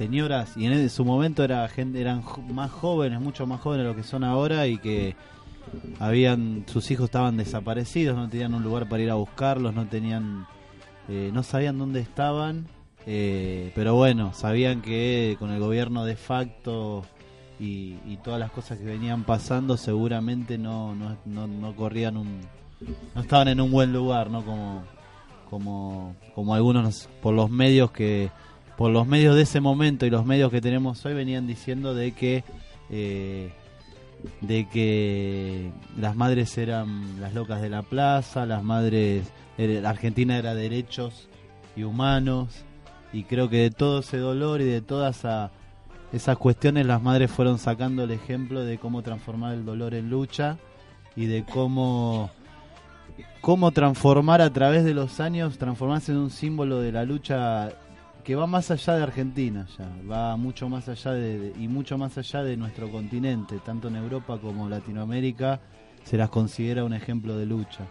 señoras, y en su momento era gente, eran más jóvenes, mucho más jóvenes de lo que son ahora, y que habían sus hijos estaban desaparecidos, no tenían un lugar para ir a buscarlos, no tenían, eh, no sabían dónde estaban, eh, pero bueno, sabían que con el gobierno de facto y, todas las cosas que venían pasando, seguramente no, no, no, no corrían un, no estaban en un buen lugar, no como como, como algunos por los medios que por los medios de ese momento y los medios que tenemos hoy venían diciendo de que eh, de que las madres eran las locas de la plaza, las madres la Argentina era derechos y humanos y creo que de todo ese dolor y de todas esas cuestiones las madres fueron sacando el ejemplo de cómo transformar el dolor en lucha y de cómo cómo transformar a través de los años, transformarse en un símbolo de la lucha que va más allá de Argentina, ya va mucho más allá de, y mucho más allá de nuestro continente, tanto en Europa como Latinoamérica se las considera un ejemplo de lucha.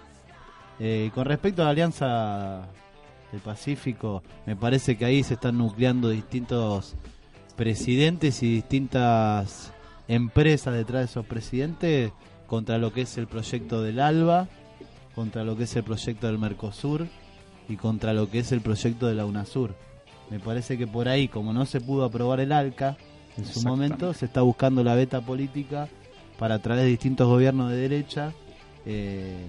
Eh, con respecto a la Alianza del Pacífico, me parece que ahí se están nucleando distintos presidentes y distintas empresas detrás de esos presidentes contra lo que es el proyecto del ALBA contra lo que es el proyecto del Mercosur y contra lo que es el proyecto de la UNASUR. Me parece que por ahí, como no se pudo aprobar el ALCA en su momento, se está buscando la beta política para a través de distintos gobiernos de derecha eh,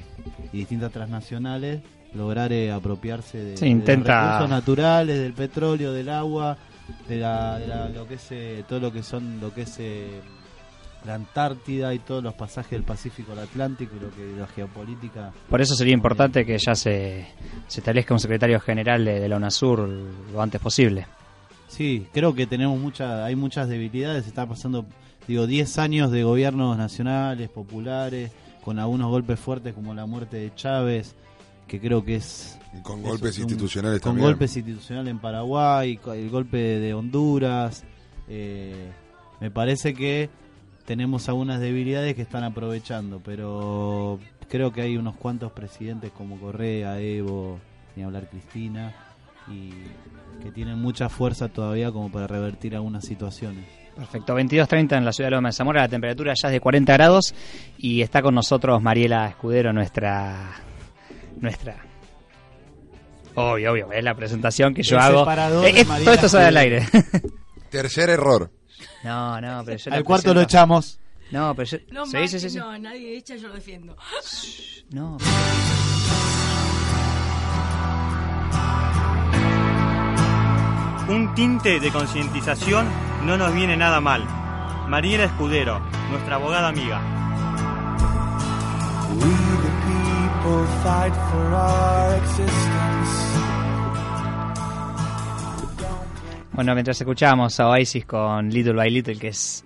y distintas transnacionales lograr eh, apropiarse de, los recursos naturales, del petróleo, del agua, de, la, lo que es eh, todo lo que son lo que es la Antártida y todos los pasajes del Pacífico al Atlántico y lo que la geopolítica. Por eso sería importante que ya se, se establezca un secretario general de, la UNASUR lo antes posible. Sí, creo que tenemos mucha, hay muchas debilidades, está pasando, digo, 10 años de gobiernos nacionales, populares, con algunos golpes fuertes como la muerte de Chávez, que creo que es... con golpes institucionales también. Con golpes institucionales en Paraguay, el golpe de Honduras. Eh, me parece que tenemos algunas debilidades que están aprovechando, pero creo que hay unos cuantos presidentes como Correa, Evo, ni hablar Cristina, y que tienen mucha fuerza todavía como para revertir algunas situaciones. Perfecto, 22.30 en la ciudad de Loma de Zamora, la temperatura ya es de 40 grados y está con nosotros Mariela Escudero, nuestra... nuestra Obvio, obvio, es la presentación que yo hago. Eh, todo esto sale al aire. Tercer error. No, no, pero yo Al cuarto lo echamos. No, pero yo... No, sí, sí, sí, no, nadie echa, yo lo defiendo. No. Un tinte de concientización no nos viene nada mal. Mariela Escudero, nuestra abogada amiga. We the people fight for our existence. Bueno, mientras escuchábamos a Oasis con Little by Little, que es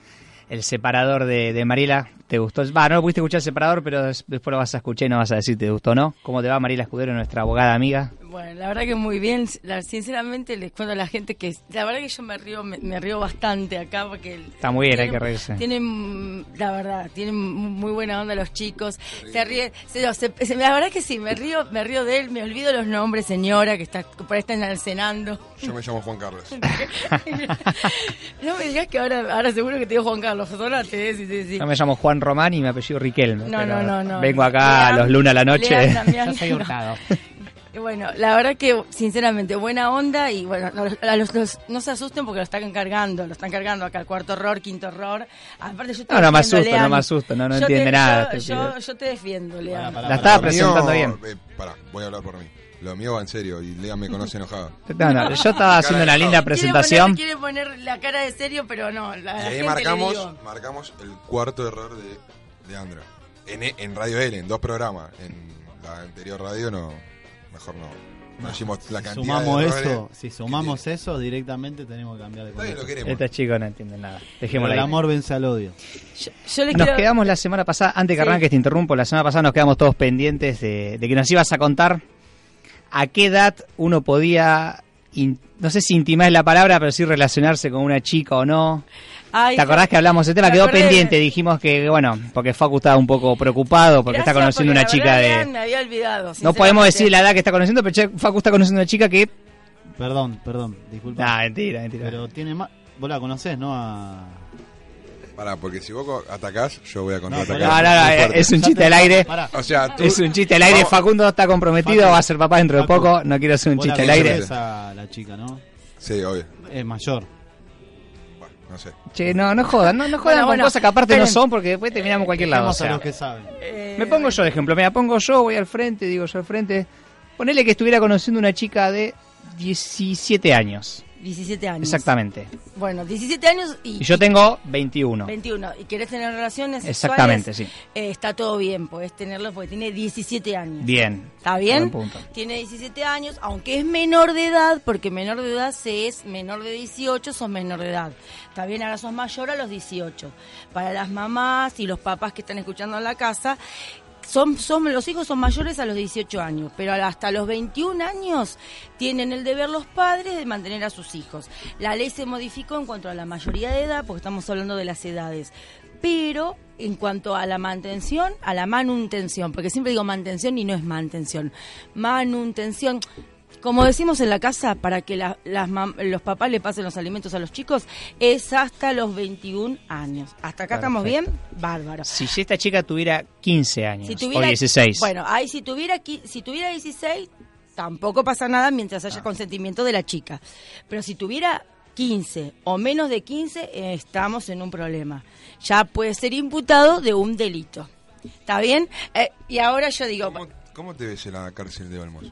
el separador de, de Mariela, ¿te gustó? Va, no lo pudiste escuchar el separador, pero después lo vas a escuchar y no vas a decir te gustó o no. ¿Cómo te va Mariela Escudero, nuestra abogada amiga? Bueno, la verdad que muy bien. sinceramente les cuento a la gente que la verdad que yo me río, me, río bastante acá porque está muy bien, hay que reírse. Tienen, la verdad, tienen muy buena onda los chicos. Se ríen, la verdad que sí, me río, me río de él, me olvido los nombres, señora que está por ahí están alcenando. Yo me llamo Juan Carlos. no me digas que ahora, ahora seguro que te digo Juan Carlos. Sí, sí, sí. Yo me llamo Juan Román y mi apellido Riquelme. No, no, no, no. Vengo acá a los lunes a la noche. Yo soy hurtado. Bueno, la verdad que sinceramente buena onda y bueno, los, no se asusten porque lo están cargando, lo están cargando acá el cuarto error, quinto error. Aparte yo no, no me asusto, no me asusto, no, no entiende nada. Yo, yo, te defiendo, Lean. la estaba presentando bien. Eh, pará, voy a hablar por mí. Lo mío va en serio y Lea me conoce. No, no, yo estaba haciendo una linda presentación. Quiere poner, la cara de serio, pero no. La, y ahí marcamos, marcamos el cuarto error de, de Andra. En, en Radio L, en dos programas. En la anterior radio no mejor no. No, la si sumamos eso, si sumamos eso, directamente tenemos que cambiar de color. Estos chicos no entienden nada. El amor vence al odio. nos quedamos la semana pasada, antes que arranque te interrumpo, la semana pasada nos quedamos todos pendientes de, que nos ibas a contar a qué edad uno podía, no sé si intimar la palabra, pero sí relacionarse con una chica o no. ¿Te acordás que hablamos de ese tema? Quedó pendiente, dijimos que, bueno, porque Facu estaba un poco preocupado porque está conociendo una chica de... Me había olvidado. No podemos decir la edad que está conociendo, pero Facu está conociendo una chica que... Perdón, perdón, disculpa. No, mentira, mentira. Pero tiene más... vos la conocés, ¿no? A... Pará, porque si vos atacás, yo voy a contraatacar. No, no, no, es un chiste al aire. O sea, tú... Es un chiste al aire. Facundo está comprometido, va a ser papá dentro de poco. No quiero hacer un chiste al aire. A la chica, ¿no? Sí, obvio. Es mayor. Bueno, no sé. Che, no, no jodan, no, no jodan Bueno, con bueno, cosas que aparte esperen. no son porque después terminamos en cualquier lado. o a sea. los que saben. Eh, Me pongo yo de ejemplo, mira, pongo yo, voy al frente, digo yo al frente. Ponele que estuviera conociendo una chica de 17 años. 17 años. Exactamente. Bueno, 17 años y, Y yo tengo 21. 21. ¿Y querés tener relaciones Exactamente, sexuales? sí. Eh, está todo bien, podés tenerlo porque tiene 17 años. Bien. ¿Está bien? Punto. Tiene 17 años, aunque es menor de edad, porque menor de edad se es menor de 18, sos menor de edad. Está bien, ahora sos mayor a los 18. Para las mamás y los papás que están escuchando en la casa, son, son, los hijos son mayores a los 18 años, pero hasta los 21 años tienen el deber los padres de mantener a sus hijos. La ley se modificó en cuanto a la mayoría de edad, porque estamos hablando de las edades. Pero en cuanto a la mantención, a la manutención, porque siempre digo mantención y no es mantención, manutención. Como decimos en la casa, para que la- las mam- los papás le pasen los alimentos a los chicos, es hasta los 21 años. ¿Hasta acá estamos bien? Bárbaro. Si esta chica tuviera 15 años Si tuviera, o 16. Bueno, ahí si tuviera, si tuviera 16, tampoco pasa nada mientras haya consentimiento de la chica. Pero si tuviera 15 o menos de 15, eh, estamos en un problema. Ya puede ser imputado de un delito. ¿Está bien? Eh, y ahora yo digo... ¿Cómo, cómo te ves en la cárcel de Olmos?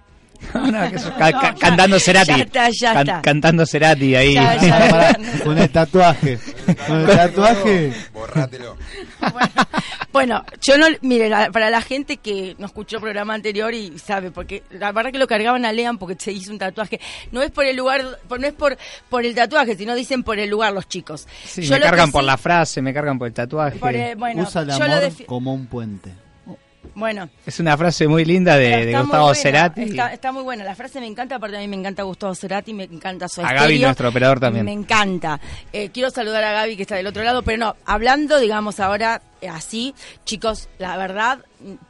No, que eso, ca- ca- cantando Cerati. Ya está, ya Can- está. cantando Cerati ahí. Ya, ya. Con el tatuaje. Con el tatuaje. Borrátelo. Bueno, bueno, yo no, mire, la- para la gente que no escuchó el programa anterior y sabe, porque la verdad que lo cargaban a Lean porque se hizo un tatuaje. No es por el lugar, no es por, por el tatuaje, sino dicen por el lugar los chicos. Sí, Yo me cargan por sí- la frase, me cargan por el tatuaje. por el- bueno, Usa el yo lo amor como un puente. Bueno, Es una frase muy linda de, de Gustavo Cerati. Está, está muy buena, la frase me encanta, aparte a mí me encanta Gustavo Cerati, me encanta su A Gaby, nuestro operador, también. Me encanta. Eh, quiero saludar a Gaby que está del otro lado, pero no, hablando, digamos, ahora así, chicos, la verdad,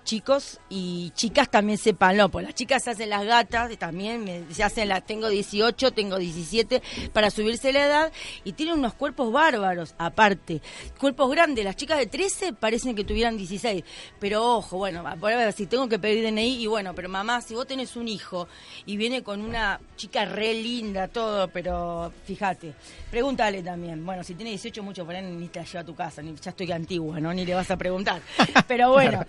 chicos y chicas también sépanlo, pues las chicas se hacen las gatas también se hacen las, tengo 18, tengo 17, para subirse la edad y tienen unos cuerpos bárbaros, aparte, cuerpos grandes, las chicas de 13 parecen que tuvieran 16, pero ojo, bueno, a ver si tengo que pedir DNI y bueno, pero mamá, si vos tenés un hijo y viene con una chica re linda, todo, pero fíjate, pregúntale también, bueno, si tiene 18 mucho por ahí ni te la lleva a tu casa, ni ya estoy antigua, ¿no? Le vas a preguntar, pero bueno,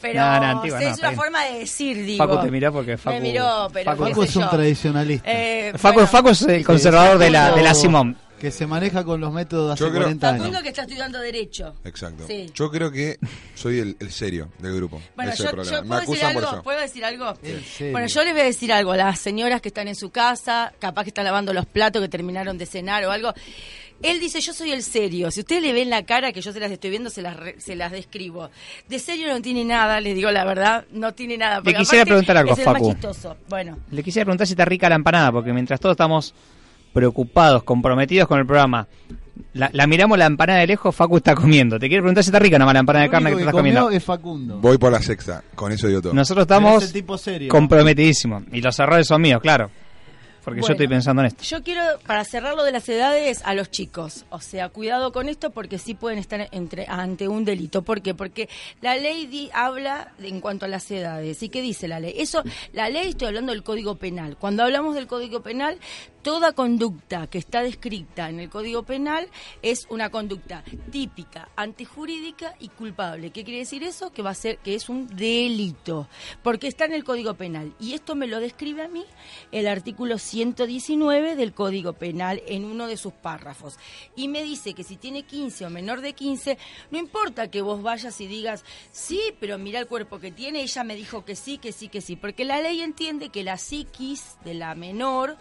pero No, no, antigua es una forma de decir, digo. Facu te miró porque Facu- Me miró, pero Facu- Facu es un yo. tradicionalista. Eh, Facu, bueno, Facu es el conservador de la, de la Simón. Que se maneja con los métodos de hace Yo creo- 40 años. Facundo que está estudiando Derecho. Exacto. Sí. Yo creo que soy el, el serio del grupo. Bueno, Ese es yo, el yo problema. Me puedo decir acusan por algo, eso. ¿puedo decir algo? Bueno, yo les voy a decir algo a las señoras que están en su casa, capaz que están lavando los platos, que terminaron de cenar o algo. Él dice, yo soy el serio. Si ustedes le ven la cara, que yo se las estoy viendo, se las, re- se las describo. De serio no tiene nada, les digo la verdad, no tiene nada. porque quisiera preguntar algo, es el más Facu. chistoso. Bueno, Le quisiera preguntar si está rica la empanada, porque mientras todos estamos preocupados, comprometidos con el programa, la, la miramos la empanada de lejos, Facu está comiendo. Te quiero preguntar si está rica nomás la empanada de carne que que estás comiendo. es Facundo. Voy por la sexta. Con eso digo todo. Nosotros estamos serio. comprometidísimos. Y los errores son míos, claro. Porque yo estoy pensando en esto. Yo quiero, para cerrar lo de las edades, a los chicos. O sea, cuidado con esto porque sí pueden estar entre, ante un delito. ¿Por qué? Porque la ley di- habla de- en cuanto a las edades. ¿Y qué dice la ley? Eso, la ley, estoy hablando del Código Penal. Cuando hablamos del Código Penal, toda conducta que está descrita en el Código Penal es una conducta típica, antijurídica y culpable. ¿Qué quiere decir eso? Que va a ser, que es un delito. Porque está en el Código Penal. Y esto me lo describe a mí el artículo 119 del Código Penal en uno de sus párrafos. Y me dice que si tiene 15 o menor de 15, no importa que vos vayas y digas, sí, pero mira el cuerpo que tiene, ella me dijo que sí, que sí, que sí. Porque la ley entiende que la psiquis de la menor,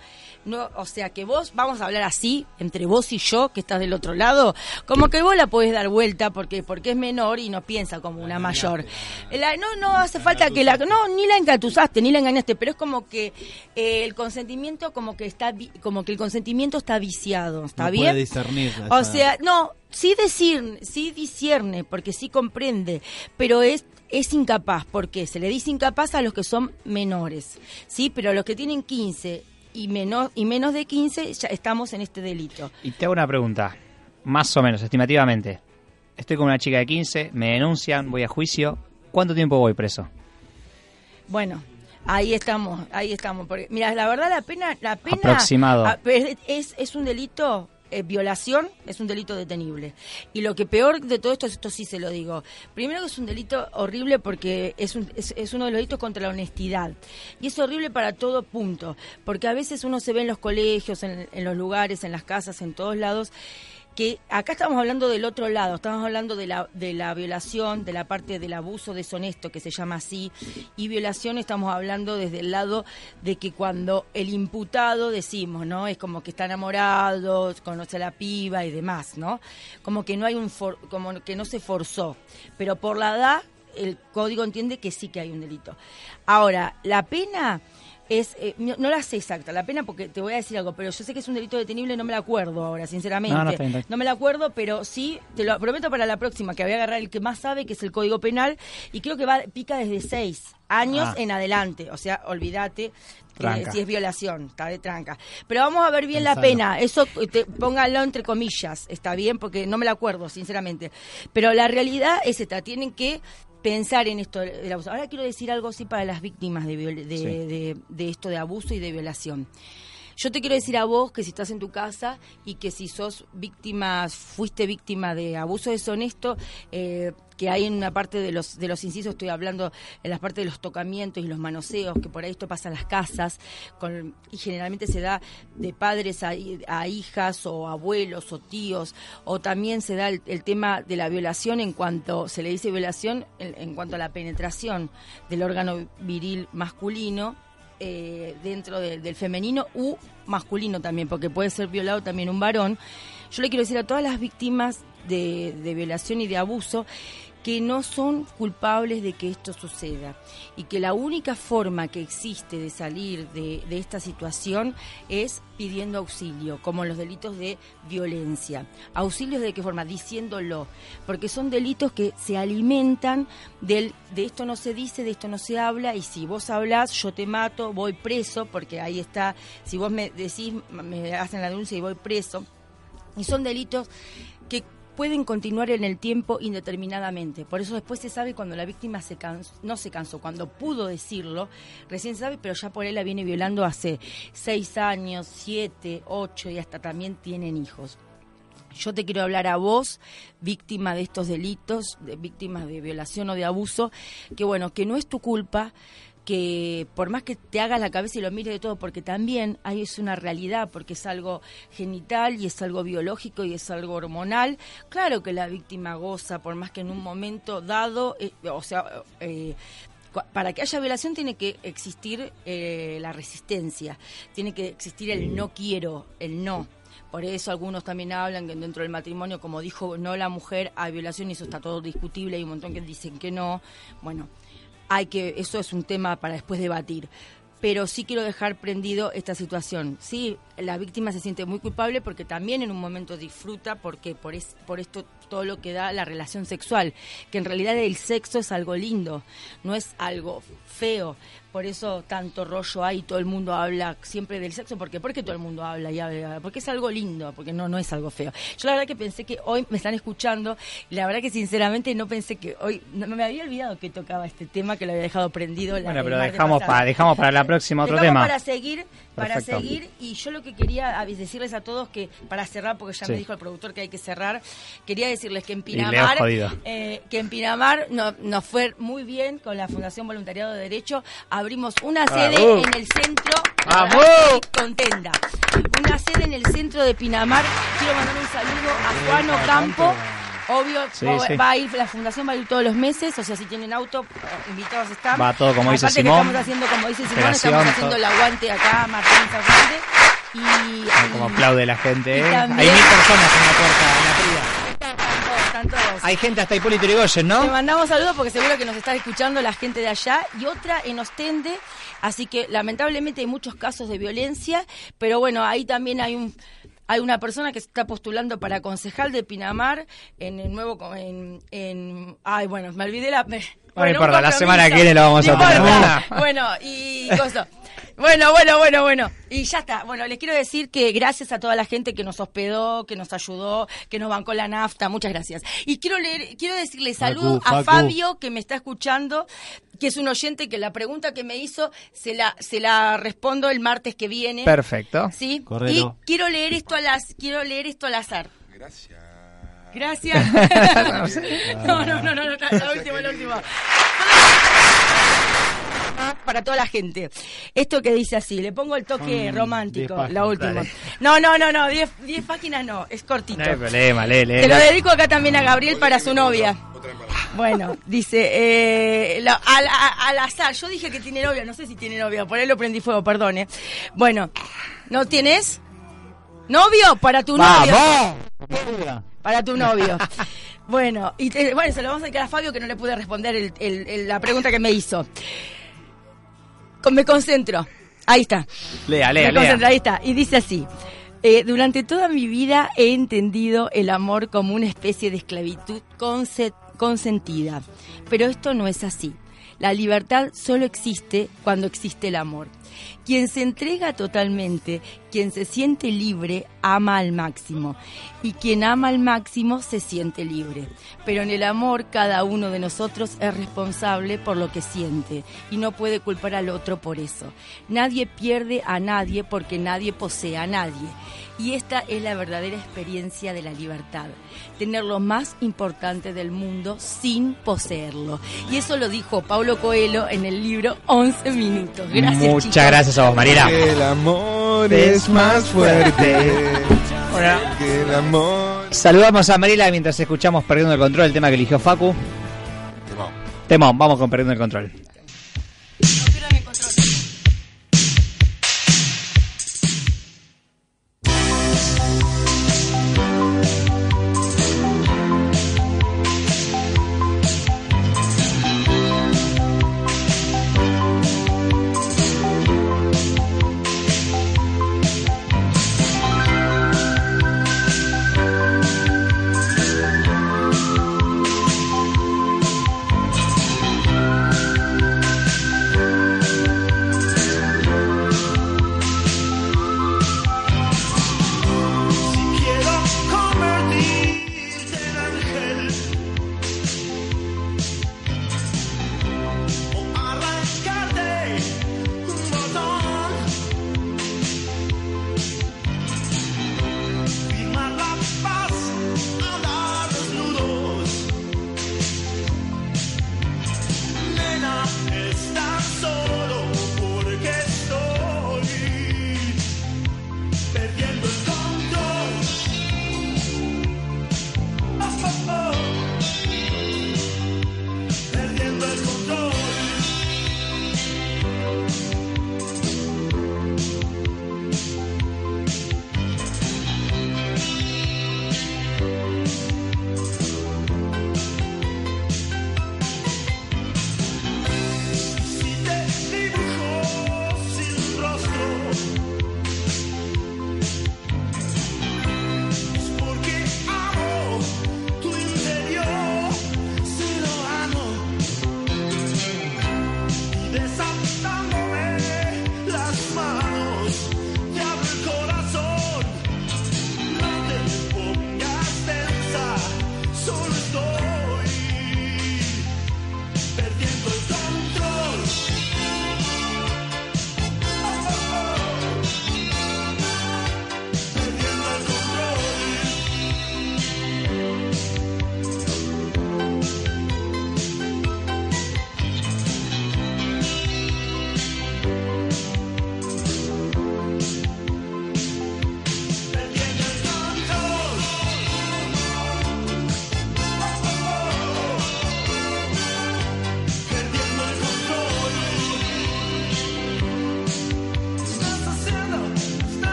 no, o sea que vos, vamos a hablar así, entre vos y yo, que estás del otro lado, como que vos la podés dar vuelta porque, porque es menor y no piensa como una mayor. La- no, no hace falta que la, no, ni la engatusaste, ni la engañaste, pero es como que eh, el consentimiento como que está como que el consentimiento está viciado, ¿está No bien? puede discernir O esa sea, no, sí decir, sí discierne, porque sí comprende, pero es es incapaz, porque se le dice incapaz a los que son menores, ¿sí? Pero a los que tienen 15 y menos, y menos de 15 ya estamos en este delito. Y te hago una pregunta, más o menos, estimativamente. Estoy con una chica de 15, me denuncian, voy a juicio. ¿Cuánto tiempo voy preso? Bueno, ahí estamos, ahí estamos. Porque, mira, la verdad la pena, la pena Aproximado. a- es, es un delito, eh, violación es un delito detenible. Y lo que peor de todo esto, esto sí se lo digo. Primero que es un delito horrible porque es, un- es, es uno de los delitos contra la honestidad. Y es horrible para todo punto. Porque a veces uno se ve en los colegios, en, en los lugares, en las casas, en todos lados que acá estamos hablando del otro lado, estamos hablando de la, de la violación, de la parte del abuso deshonesto, que se llama así, y violación estamos hablando desde el lado de que cuando el imputado, decimos, ¿no? Es como que está enamorado, conoce a la piba y demás, ¿no? Como que no hay un, for- como que no se forzó, pero por la edad el código entiende que sí que hay un delito. Ahora, la pena es, eh, no, la sé exacta, la pena porque te voy a decir algo, pero yo sé que es un delito detenible no me la acuerdo ahora, sinceramente. No, me la acuerdo, pero sí, te lo prometo para la próxima, que voy a agarrar el que más sabe, que es el Código Penal, y creo que va pica desde seis años Ah. en adelante. O sea, olvídate Tranca. si es violación, está de tranca. Pero vamos a ver bien la pena, eso eh, te, póngalo entre comillas, está bien, porque no me la acuerdo, sinceramente. Pero la realidad es esta, tienen que pensar en esto del abuso. Ahora quiero decir algo así para las víctimas de, de, Sí. de- de esto de abuso y de violación. Yo te quiero decir a vos que si estás en tu casa y que si sos víctima, fuiste víctima de abuso deshonesto, eh, que hay en una parte de los de los incisos, estoy hablando en las partes de los tocamientos y los manoseos, que por ahí esto pasa en las casas, con, y generalmente se da de padres a, a hijas o abuelos o tíos, o también se da el, el tema de la violación en cuanto, se le dice violación en cuanto a la penetración del órgano viril masculino, eh, dentro de- del femenino u masculino también, porque puede ser violado también un varón. Yo le quiero decir a todas las víctimas de violación y de abuso que no son culpables de que esto suceda y que la única forma que existe de salir de, de esta situación es pidiendo auxilio, como los delitos de violencia. ¿Auxilios de qué forma? Diciéndolo, porque son delitos que se alimentan del de esto no se dice, de esto no se habla y si vos hablás yo te mato, voy preso, porque ahí está, si vos me decís, me hacen la denuncia y voy preso. Y son delitos que pueden continuar en el tiempo indeterminadamente. Por eso después se sabe cuando la víctima se no se cansó, cuando pudo decirlo, recién sabe, pero ya por él la viene violando hace seis años, siete, ocho y hasta también tienen hijos. Yo te quiero hablar a vos, víctima de estos delitos, de víctimas de violación o de abuso, que bueno, que no es tu culpa, que por más que te hagas la cabeza y lo mires de todo, porque también ahí es una realidad, porque es algo genital y es algo biológico y es algo hormonal, claro que la víctima goza, por más que en un momento dado, eh, o sea, eh, para que haya violación tiene que existir eh, la resistencia, tiene que existir el no quiero, el no. Por eso algunos también hablan que dentro del matrimonio, como dijo no la mujer, hay violación y eso está todo discutible, hay un montón que dicen que no. Bueno, hay que eso es un tema para después debatir. Pero sí quiero dejar prendido esta situación. Sí, la víctima se siente muy culpable porque también en un momento disfruta porque por es, por esto todo lo que da la relación sexual, que en realidad el sexo es algo lindo, no es algo feo. Por eso tanto rollo hay, todo el mundo habla siempre del sexo, porque ¿por qué todo el mundo habla y habla? Porque es algo lindo, porque no no es algo feo. Yo la verdad que pensé que hoy me están escuchando y la verdad que sinceramente no pensé que hoy no me había olvidado que tocaba este tema, que lo había dejado prendido. la- Bueno, pero dejamos para, dejamos para la próxima otro Dejamos tema. para seguir, para Perfecto. seguir y yo lo que quería decirles a todos que para cerrar porque ya Sí. me dijo el productor que hay que cerrar, quería decirles que en Pinamar eh, que en Pinamar no- nos fue muy bien con la Fundación Voluntariado de Derecho, abrimos una sede ¡Vamos! en el centro ¡Vamos! Contenta. Una sede en el centro de Pinamar. Quiero mandar un saludo a Juan Ocampo. Obvio, Sí, va, sí. va a ir, la fundación va a ir todos los meses, o sea, si tienen auto, eh, invitados están. Va todo como dice Aparte que Simón. estamos haciendo, como dice Simón, estamos haciendo todo. el aguante acá, Martín Fernández. Y, Como aplaude la gente. y ¿eh? Hay también- mil personas en la puerta, en la fría. Están todos, están todos. Hay gente hasta Hipólito Yrigoyen, Le ¿no? mandamos saludos porque seguro que nos está escuchando la gente de allá y otra en Ostende. Así que lamentablemente hay muchos casos de violencia, pero bueno, ahí también hay un hay una persona que se está postulando para concejal de Pinamar en el nuevo en, en ay bueno me olvidé la me- bueno, importa, la semana que viene lo vamos a tener. bueno y cosa Bueno, bueno, bueno, bueno. Y ya está. Bueno, les quiero decir que gracias a toda la gente que nos hospedó, que nos ayudó, que nos bancó la nafta. Muchas gracias. Y quiero leer, quiero decirle saludo a Fabio que me está escuchando, que es un oyente que la pregunta que me hizo se la se la respondo el martes que viene. Perfecto. Sí. Correcto. Y quiero leer esto a las quiero leer esto al azar. Gracias. Gracias. no, no, no, no, no, la última, la última. Para toda la gente. Esto que dice así, le pongo el toque Son romántico, páginas, la última. dale. No, no, no, no, 10 páginas no, es cortito. No hay problema, lee, lee. Te lo dedico acá también a Gabriel para su novia. Bueno, dice, eh, la- al, azar, yo dije que tiene novia, no sé si tiene novia, por ahí lo prendí fuego, perdone. Bueno, ¿no tienes? ¿Novio? Para tu novio. Para tu novio. Bueno, y te- bueno, se lo vamos a dedicar a Fabio que no le pude responder el- el- el- la pregunta que me hizo. Me concentro. Ahí está. Lea, lea, Me concentro, lea. ahí está. Y dice así. eh, durante toda mi vida he entendido el amor como una especie de esclavitud conse- consentida. Pero esto no es así. La libertad solo existe cuando existe el amor. Quien se entrega totalmente, quien se siente libre, ama al máximo. Y quien ama al máximo se siente libre. Pero en el amor cada uno de nosotros es responsable por lo que siente y no puede culpar al otro por eso. Nadie pierde a nadie porque nadie posee a nadie. Y esta es la verdadera experiencia de la libertad. Tener lo más importante del mundo sin poseerlo. Y eso lo dijo Paulo Coelho en el libro 11 minutos. Gracias, Muchas chicos. gracias a vos, Mariela. El amor es más fuerte. Bueno. Que el amor. Saludamos a Mariela mientras escuchamos Perdiendo el Control, el tema que eligió Facu. Temón. Temón, vamos con Perdiendo el Control.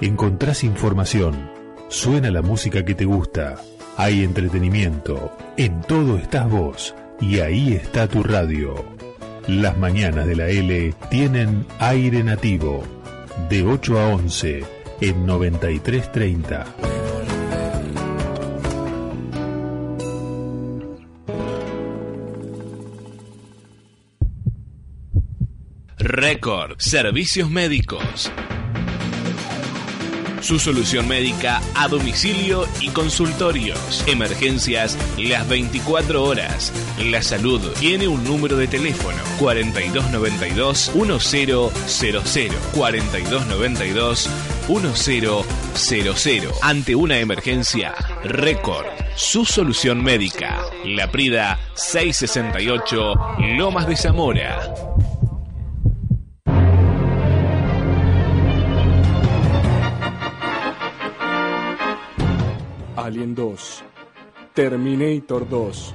Encontrás información, suena la música que te gusta, hay entretenimiento, en todo estás vos y ahí está tu radio. Las mañanas de la L tienen aire nativo, de 8 a 11 en 9330. Record Servicios Médicos. Su solución médica a domicilio y consultorios. Emergencias las 24 horas. La salud tiene un número de teléfono 4292 1000 4292 1000. Ante una emergencia, Record. Su solución médica. La Prida 668 Lomas de Zamora. Alien 2, Terminator 2,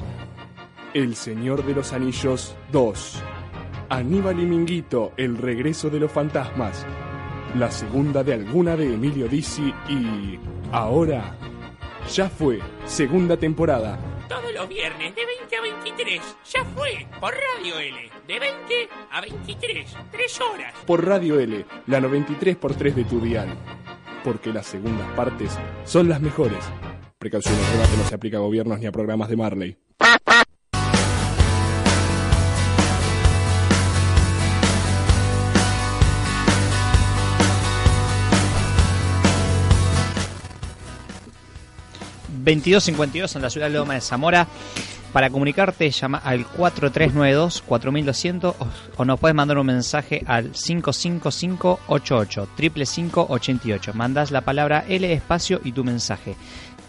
El Señor de los Anillos 2, Aníbal y Minguito, El Regreso de los Fantasmas, la segunda de alguna de Emilio Dizzi y... Ahora, ya fue, segunda temporada. Todos los viernes de 20 a 23, ya fue, por Radio L, de 20 a 23, 3 horas. Por Radio L, la 93x3 de tu dial. Porque las segundas partes son las mejores. Precaución, el que no se aplica a gobiernos ni a programas de Marley. ...2252 en la ciudad de Loma de Zamora... Para comunicarte llama al 4392-4200 o, nos puedes mandar un mensaje al 55588 55588. Mandas la palabra L espacio y tu mensaje.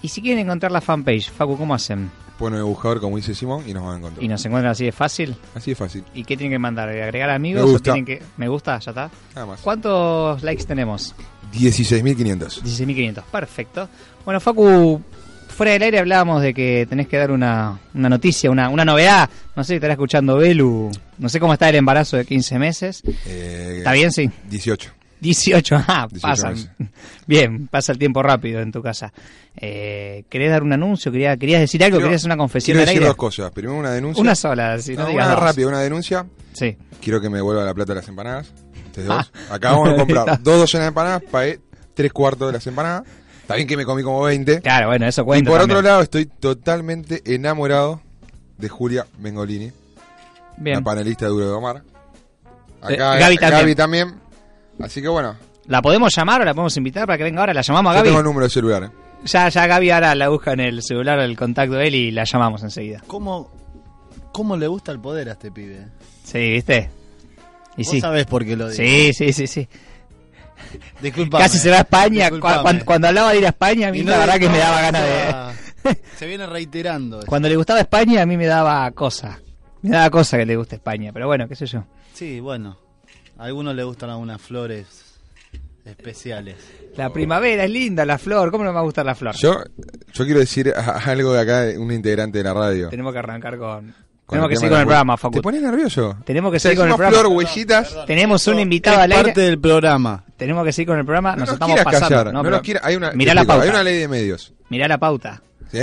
Y si quieren encontrar la fanpage, Facu, ¿cómo hacen? Ponen el buscador como dice Simón y nos van a encontrar. ¿Y nos encuentran así de fácil? Así de fácil. ¿Y qué tienen que mandar? ¿Agregar amigos? Me gusta. O tienen que... ¿Me gusta? ¿Ya está? Nada más. ¿Cuántos likes tenemos? 16.500. 16.500, perfecto. Bueno, Facu, fuera del aire hablábamos de que tenés que dar una, una noticia, una, una novedad. No sé si estará escuchando Belu. No sé cómo está el embarazo de 15 meses. Eh, ¿Está bien? Sí. 18. 18, ah, 18 pasa. meses. Bien, pasa el tiempo rápido en tu casa. Eh, ¿Querés dar un anuncio? ¿Querías, querías decir algo? Quiero- ¿Querías hacer una confesión Quiero decir aire? dos cosas. Primero una denuncia. Una sola, si no, No, digas una rápida, una denuncia. Sí. Quiero que me vuelva la plata de las empanadas. Ustedes dos. Ah. Acabamos de comprar dos docenas de empanadas, pagué tres cuartos de las empanadas. Está bien que me comí como 20. Claro, bueno, eso Y cuenta. por también. otro lado, estoy totalmente enamorado de Julia Mengolini, Bien. la panelista de Duro de Omar. Eh, Acá Gaby también. Gaby también. Así que bueno, ¿La podemos llamar o la podemos invitar para que venga ahora? ¿La llamamos a yo Gaby? tengo el número de celular. eh. Ya, ya Gaby ahora la busca en el celular el contacto de él y la llamamos enseguida. ¿Cómo, ¿Cómo le gusta el poder a este pibe? Sí, ¿viste? Y Vos sí. sabés por qué lo digo. Sí, sí, sí, sí. Disculpame. Casi se va a España. Cuando, cuando hablaba de ir a España, a mí la verdad que me daba ganas de... Se viene reiterando. eso. Cuando le gustaba España, a mí me daba cosa. Me daba cosa que le guste España, pero bueno, qué sé yo. Sí, bueno. A algunos le gustan algunas flores especiales. La primavera es linda, la flor. ¿Cómo no me va a gustar la flor? Yo, yo quiero decir a- algo de acá, de un integrante de la radio. Tenemos que arrancar con... Con Tenemos el que seguir con el programa, Facu. ¿Te pones nervioso? Tenemos que seguir con el programa. flor, huellitas. Tenemos un Es invitado al aire. parte del programa. Tenemos que seguir con el programa. No Nos nos estamos pasando. callar. No, No, nos quiera- hay una, mirá la pauta. Hay una ley de medios. Mirá la pauta. ¿sí?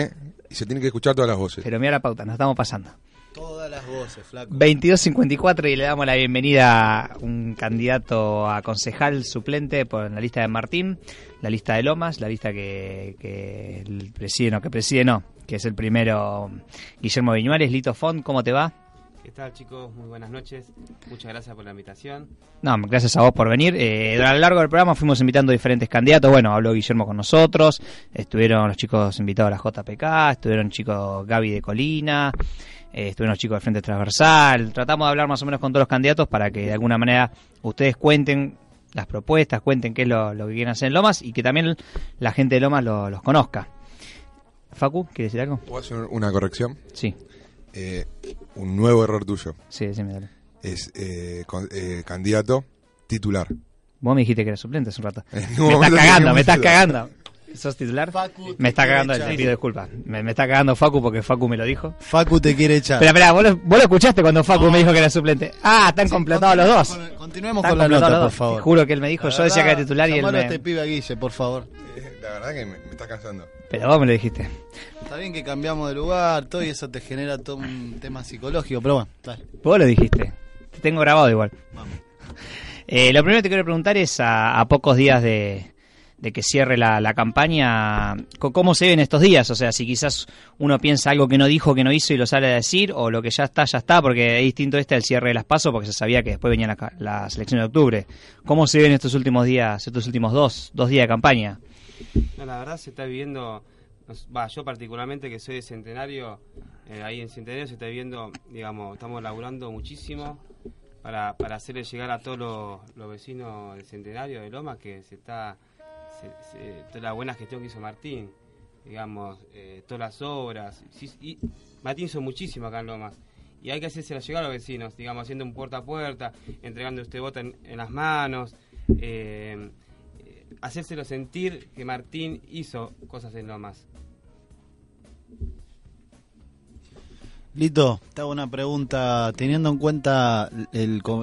Y se tienen que escuchar todas las voces. Pero mira la pauta, nos estamos pasando. Todas las voces, flaco. 22.54 y le damos la bienvenida a un candidato a concejal suplente por la lista de Martín, la lista de Lomas, la lista que, que el preside, no, que preside no, que es el primero Guillermo Viñuales. Lito Font, ¿cómo te va? ¿Qué tal chicos? Muy buenas noches. Muchas gracias por la invitación. No, gracias a vos por venir. Eh, a lo largo del programa fuimos invitando diferentes candidatos. Bueno, habló Guillermo con nosotros. Estuvieron los chicos invitados a la JPK. Estuvieron chicos Gaby de Colina. Eh, estuvieron los chicos del Frente Transversal. Tratamos de hablar más o menos con todos los candidatos para que de alguna manera ustedes cuenten las propuestas, cuenten qué es lo, lo que quieren hacer en Lomas y que también la gente de Lomas lo- los conozca. Facu, ¿quieres decir algo? ¿Puedo hacer una corrección? Sí, Eh, un nuevo error tuyo. sí, decime, dale. Es eh, con- eh, candidato titular. Vos me dijiste que eras suplente hace un rato. Me estás cagando, me estás cagando. ¿Sos titular? Facu me está cagando, te pido disculpas. Me, me está cagando Facu porque Facu me lo dijo. Facu te quiere echar. Espera, espera, vos lo, vos lo escuchaste cuando Facu me dijo que era suplente. Ah, están completados los dos. Con- continuemos Están con la nota, los por dos. favor. Te juro que él me dijo, La yo decía que era titular y él me... este pibe a Guille, por favor. Eh, La verdad que me, me está cansando. Pero vos me lo dijiste. Está bien que cambiamos de lugar, todo y eso te genera todo un tema psicológico, pero bueno, dale. Vos lo dijiste. Te tengo grabado igual. Eh, lo primero que te quiero preguntar es a, a pocos días de, de que cierre la, la campaña, ¿cómo se ven estos días? O sea, si quizás uno piensa algo que no dijo, que no hizo y lo sale a decir, o lo que ya está, ya está, porque es distinto este al cierre de las pasos, porque se sabía que después venía la, ca- la selección de octubre. ¿Cómo se ven estos últimos días, estos últimos dos, dos días de campaña? No, la verdad se está viviendo, va, yo particularmente que soy de Centenario, eh, ahí en Centenario se está viviendo, digamos, estamos laburando muchísimo para, para hacerle llegar a todos los, los vecinos del Centenario de Loma que se está, se- se- toda la buena gestión que hizo Martín, digamos, eh, todas las obras, Martín hizo muchísimo acá en Lomas. Y hay que hacérsela llegar a los vecinos, digamos, haciendo un puerta a puerta, entregando usted bota en, las manos, eh, hacérselo sentir que Martín hizo cosas en Lomas. Lito, te hago una pregunta, teniendo en cuenta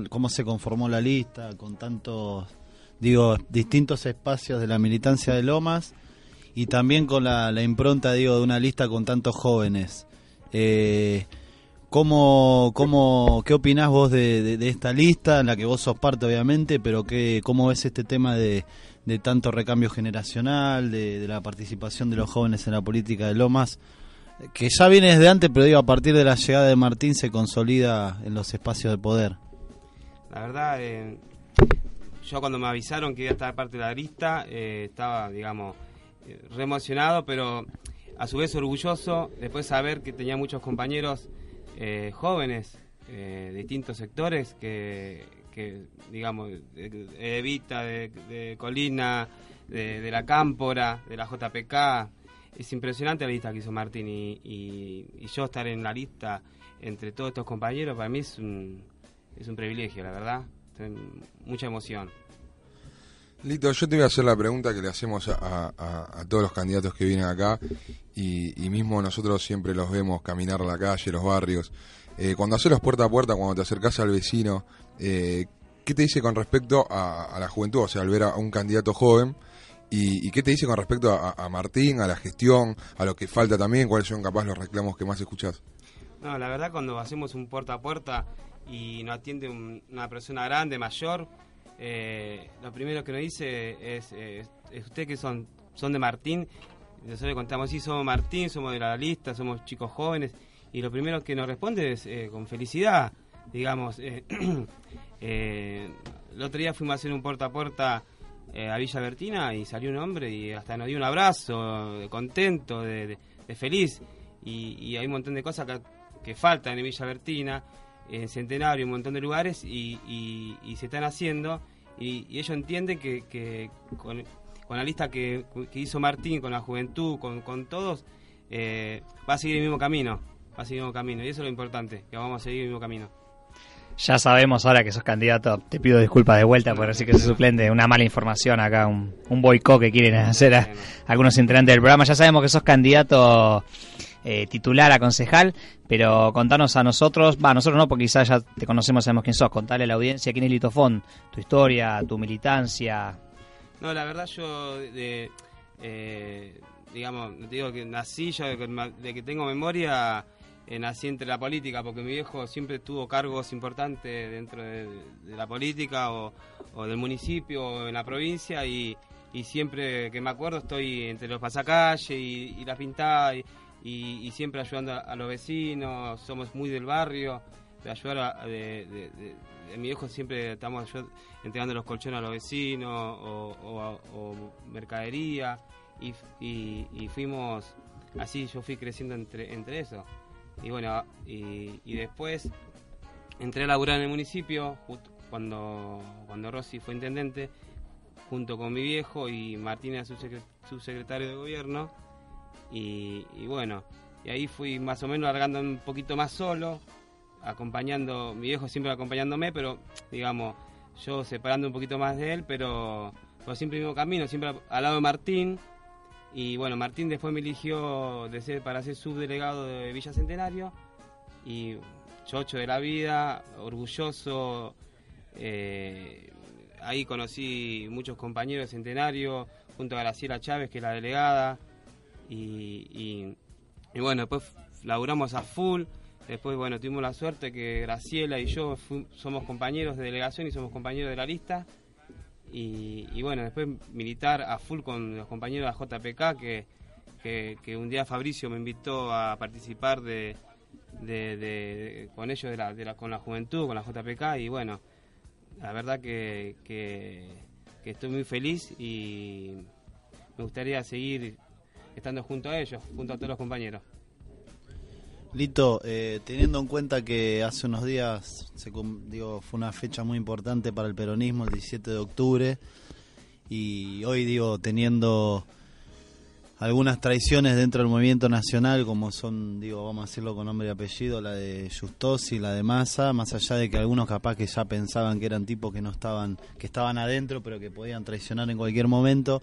cómo se conformó la lista, con tantos, digo, distintos espacios de la militancia de Lomas, y también con la, impronta, digo, de una lista con tantos jóvenes. Eh, ¿cómo, cómo, ¿Qué opinás vos de esta lista, en la que vos sos parte, obviamente, pero qué, cómo ves este tema de, de tanto recambio generacional, de, de la participación de los jóvenes en la política de Lomas? que ya viene desde antes, pero digo, a partir de la llegada de Martín se consolida en los espacios de poder. La verdad, eh, yo cuando me avisaron que iba a estar parte de la lista, eh, estaba, digamos, eh, re emocionado, pero a su vez orgulloso después de saber que tenía muchos compañeros eh, jóvenes eh, de distintos sectores que, digamos, de, de Evita, de, Colina, de, la Cámpora, de la JPK. Es impresionante la lista que hizo Martín y, y- y yo estar en la lista entre todos estos compañeros para mí es un, es un privilegio, la verdad. Mucha emoción. Lito, yo te voy a hacer la pregunta que le hacemos a, a- a todos los candidatos que vienen acá y, y mismo nosotros siempre los vemos caminar la calle, los barrios. Eh, cuando haces los puerta a puerta, cuando te acercas al vecino, eh, ¿qué te dice con respecto a, a la juventud? O sea, al ver a un candidato joven, ¿y, y qué te dice con respecto a, a Martín, a la gestión, a lo que falta también? ¿Cuáles son capaz los reclamos que más escuchás? No, la verdad cuando hacemos un puerta a puerta y nos atiende un- una persona grande, mayor, eh, lo primero que nos dice es, eh, usted que son, son de Martín. Nosotros le contamos, sí, somos Martín, somos de la lista, somos chicos jóvenes. Y lo primero que nos responde es eh, con felicidad, digamos. eh, el otro día fuimos a hacer un puerta a puerta a Villa Bertina y salió un hombre y hasta nos dio un abrazo, de contento, de, de- de feliz. Y, y hay un montón de cosas que, que faltan en Villa Bertina, en Centenario, un montón de lugares y, y- y se están haciendo. Y, y ellos entienden que, que con, con la lista que, que hizo Martín, con la juventud, con, con todos, eh, va a seguir el mismo camino. Va a seguir el mismo camino. Y eso es lo importante, que vamos a seguir el mismo camino. Ya sabemos ahora que sos candidato, te pido disculpas de vuelta por decir que sos suplente, una mala información acá, un, un boicot que quieren hacer a algunos integrantes del programa. Ya sabemos que sos candidato eh, titular a concejal, pero contanos a nosotros, va, nosotros no, porque quizás ya te conocemos, sabemos quién sos, contale a la audiencia quién es Lito Fon, tu historia, tu militancia. No, la verdad yo, de, eh, digamos, digo que nací, yo de que, tengo memoria, eh, nací entre la política, porque mi viejo siempre tuvo cargos importantes dentro de, la política o, del municipio o en la provincia y, siempre que me acuerdo estoy entre los pasacalles y, y la pintada y, y- siempre ayudando a, los vecinos, somos muy del barrio, de ayudar a, de, mi viejo siempre estamos entregando los colchones a los vecinos o, o- mercadería y, y- fuimos así, yo fui creciendo entre, entre eso. Y bueno, y, después entré a laburar en el municipio cuando, cuando Rossi fue intendente, junto con mi viejo y Martín era su subsecretario de gobierno. Y, bueno, y ahí fui más o menos largando un poquito más solo, acompañando, mi viejo siempre acompañándome, pero digamos, yo separando un poquito más de él, pero, pero siempre el mismo camino, siempre al lado de Martín. Y bueno, Martín después me eligió para ser subdelegado de Villa Centenario y chocho de la vida, orgulloso. eh, ahí conocí muchos compañeros de Centenario, junto a Graciela Chávez, que es la delegada. Y, bueno, después laburamos a full. Después, bueno, tuvimos la suerte que Graciela y yo somos compañeros de delegación y somos compañeros de la lista. Y, bueno, después militar a full con los compañeros de la JPK, que, que, un día Fabricio me invitó a participar de, con ellos de la, con la juventud, con la JPK. Y bueno, la verdad que, que estoy muy feliz y me gustaría seguir estando junto a ellos, junto a todos los compañeros. Lito, eh, teniendo en cuenta que hace unos días se, digo, fue una fecha muy importante para el peronismo, el 17 de octubre, y hoy digo, teniendo algunas traiciones dentro del movimiento nacional, como son, digo, vamos a decirlo con nombre y apellido, la de Justosi, la de Massa, más allá de que algunos capaz que ya pensaban que eran tipos que no estaban, que estaban adentro, pero que podían traicionar en cualquier momento.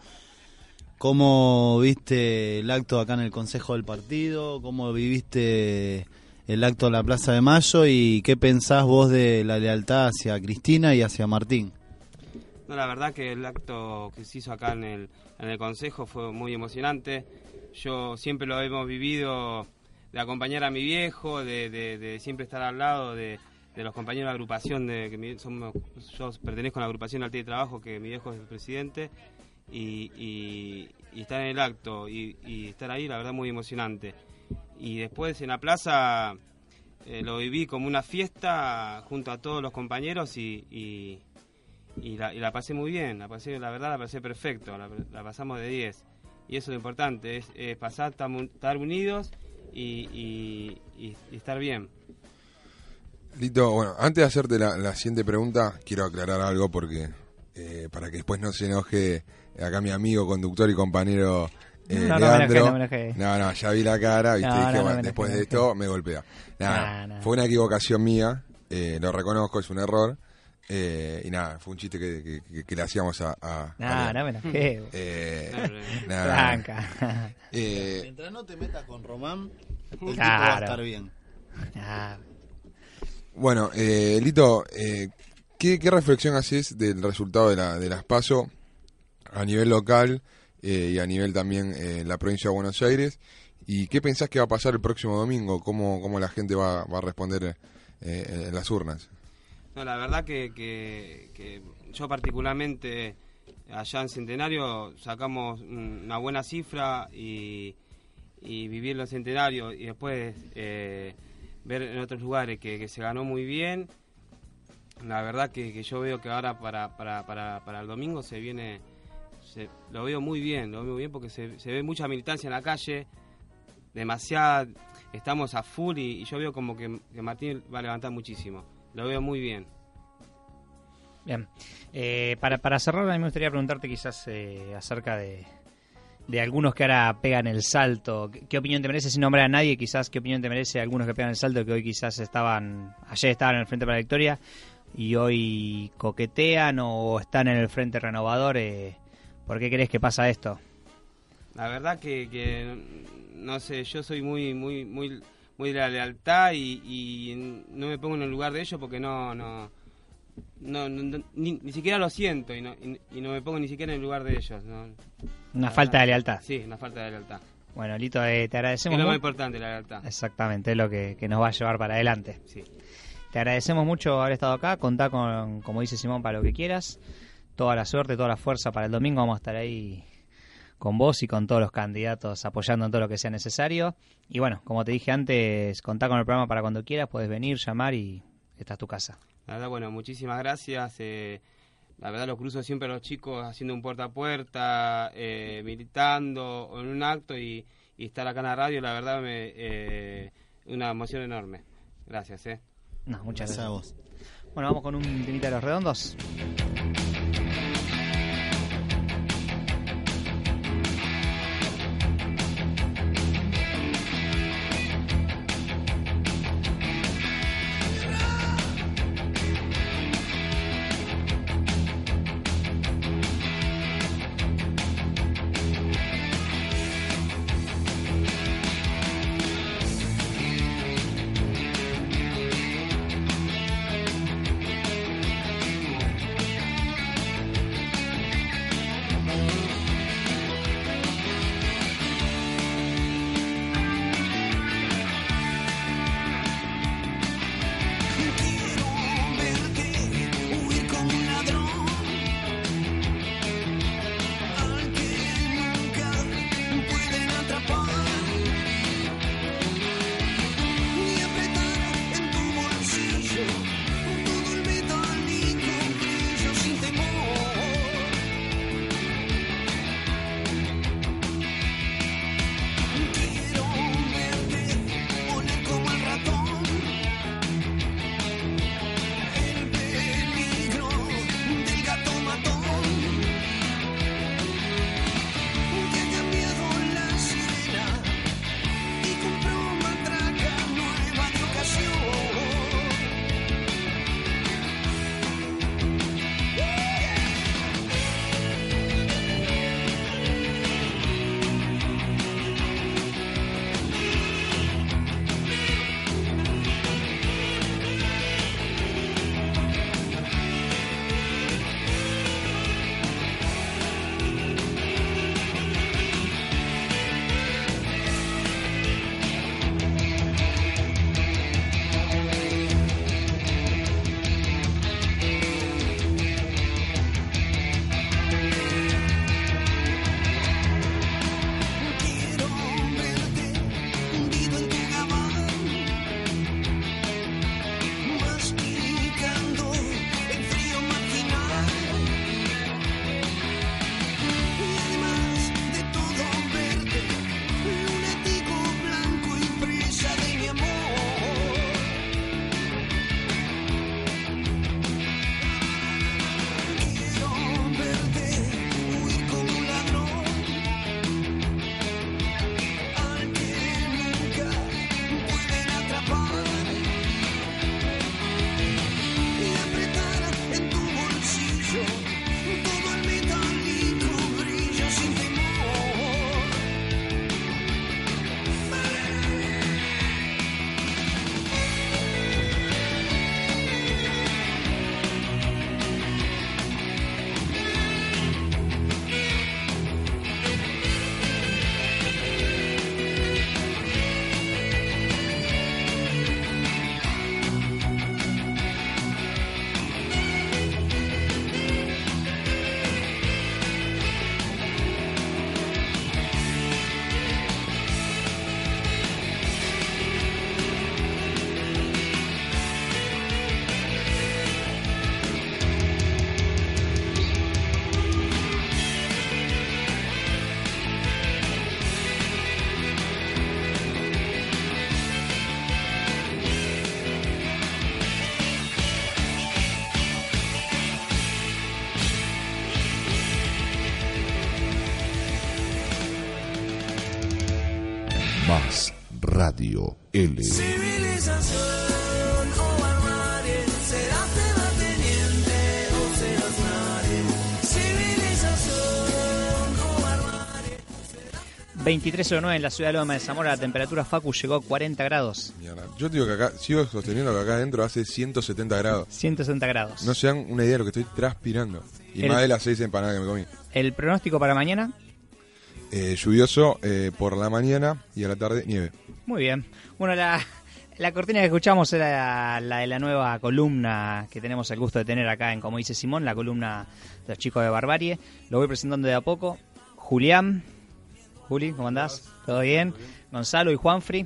¿Cómo viste el acto acá en el Consejo del Partido? ¿Cómo viviste el acto en la Plaza de Mayo? ¿Y qué pensás vos de la lealtad hacia Cristina y hacia Martín? No, la verdad que el acto que se hizo acá en el, en el Consejo fue muy emocionante. Yo siempre lo hemos vivido de acompañar a mi viejo, de, de- de siempre estar al lado de, de los compañeros de la agrupación, de que yo pertenezco a la agrupación de Arte y Trabajo, que mi viejo es el presidente, y, y- y estar en el acto y, estar ahí, la verdad, muy emocionante. Y después en la plaza eh, lo viví como una fiesta junto a todos los compañeros y, la, la pasé muy bien, la pasé, la verdad la pasé perfecto, la, la pasamos de 10. Y eso es lo importante, es, pasar, estar unidos y estar bien. Lito, bueno, antes de hacerte la, la siguiente pregunta, quiero aclarar algo porque eh, para que después no se enoje acá mi amigo, conductor y compañero eh, No, no me Leandro. enojé, no me enojé. no, no, ya vi la cara, viste, No, dije, no, no bueno, después de esto me golpea. Nada, No, no. fue una equivocación mía, eh, lo reconozco, es un error. eh, y nada, fue un chiste que, que- que- que le hacíamos a... a- No, a no me enojé. Eh, No, no, no. nada. Franca. Eh, Mientras no te metas con Román, el tipo va a Claro. estar bien. Ah, Bueno, eh, Lito, eh, ¿qué, qué reflexión haces del resultado de, la, de las PASO a nivel local eh, y a nivel también eh, la provincia de Buenos Aires? ¿Y qué pensás que va a pasar el próximo domingo? ¿Cómo, cómo la gente va, va a responder eh, en las urnas? No, la verdad que, que- yo particularmente allá en Centenario sacamos un- una buena cifra y, y vivir los Centenarios y después eh, ver en otros lugares que, que se ganó muy bien. La verdad que, que yo veo que ahora para, para, para, para el domingo se viene, se- lo veo muy bien, lo veo muy bien porque se, ve mucha militancia en la calle, demasiada, estamos a full y, yo veo como que, Martín va a levantar muchísimo. Lo veo muy bien. Bien. Eh, para, para cerrar, a mí me gustaría preguntarte quizás eh, acerca de, de algunos que ahora pegan el salto. ¿Qué, qué opinión te merece, sin nombrar a nadie, quizás qué opinión te merece algunos que pegan el salto que hoy quizás estaban, ayer estaban en el Frente para la Victoria y hoy coquetean o están en el Frente Renovador? Eh, ¿Por qué crees que pasa esto? La verdad que, que, no sé, yo soy muy muy muy muy de la lealtad y, y no me pongo en el lugar de ellos porque no no no, no- ni, ni siquiera lo siento y no, y, y no me pongo ni siquiera en el lugar de ellos. ¿no? Una falta de lealtad. Sí, una falta de lealtad. Bueno, Lito, eh, te Es agradecemos lo más importante, la lealtad. Exactamente, es lo que, que nos va a llevar para adelante. Sí. Te agradecemos mucho haber estado acá. Contá con, como dice Simón, para lo que quieras. Toda la suerte, toda la fuerza para el domingo. Vamos a estar ahí con vos y con todos los candidatos apoyando en todo lo que sea necesario. Y bueno, como te dije antes, contá con el programa para cuando quieras. Puedes venir, llamar y esta es tu casa. La verdad, bueno, muchísimas gracias. eh, la verdad, lo cruzo siempre a los chicos haciendo un puerta a puerta, eh, militando o en un acto y, y estar acá en la radio, la verdad, me eh, una emoción enorme. Gracias, eh. No, muchas Gracias a vos. Bueno, vamos con un temita de los redondos. Radio L. Civilización o barbarie, serás terrateniente o serás nadie. Civilización o barbarie. 23.09 en la ciudad de Loma de Zamora, la temperatura Facu llegó a 40 grados. Mierda. Yo digo que acá, sigo sosteniendo que acá adentro hace 170 grados. 160 grados. No se dan una idea de lo que estoy transpirando. Y El- más de las seis empanadas que me comí. El pronóstico para mañana, Eh, lluvioso eh, por la mañana y a la tarde nieve. Muy bien. Bueno, la, la cortina que escuchamos era la de la nueva columna que tenemos el gusto de tener acá en Como dice Simón, la columna de los chicos de Barbarie. Lo voy presentando de a poco. Julián. Juli, ¿cómo andás? ¿Todo bien? Gonzalo y Juanfri.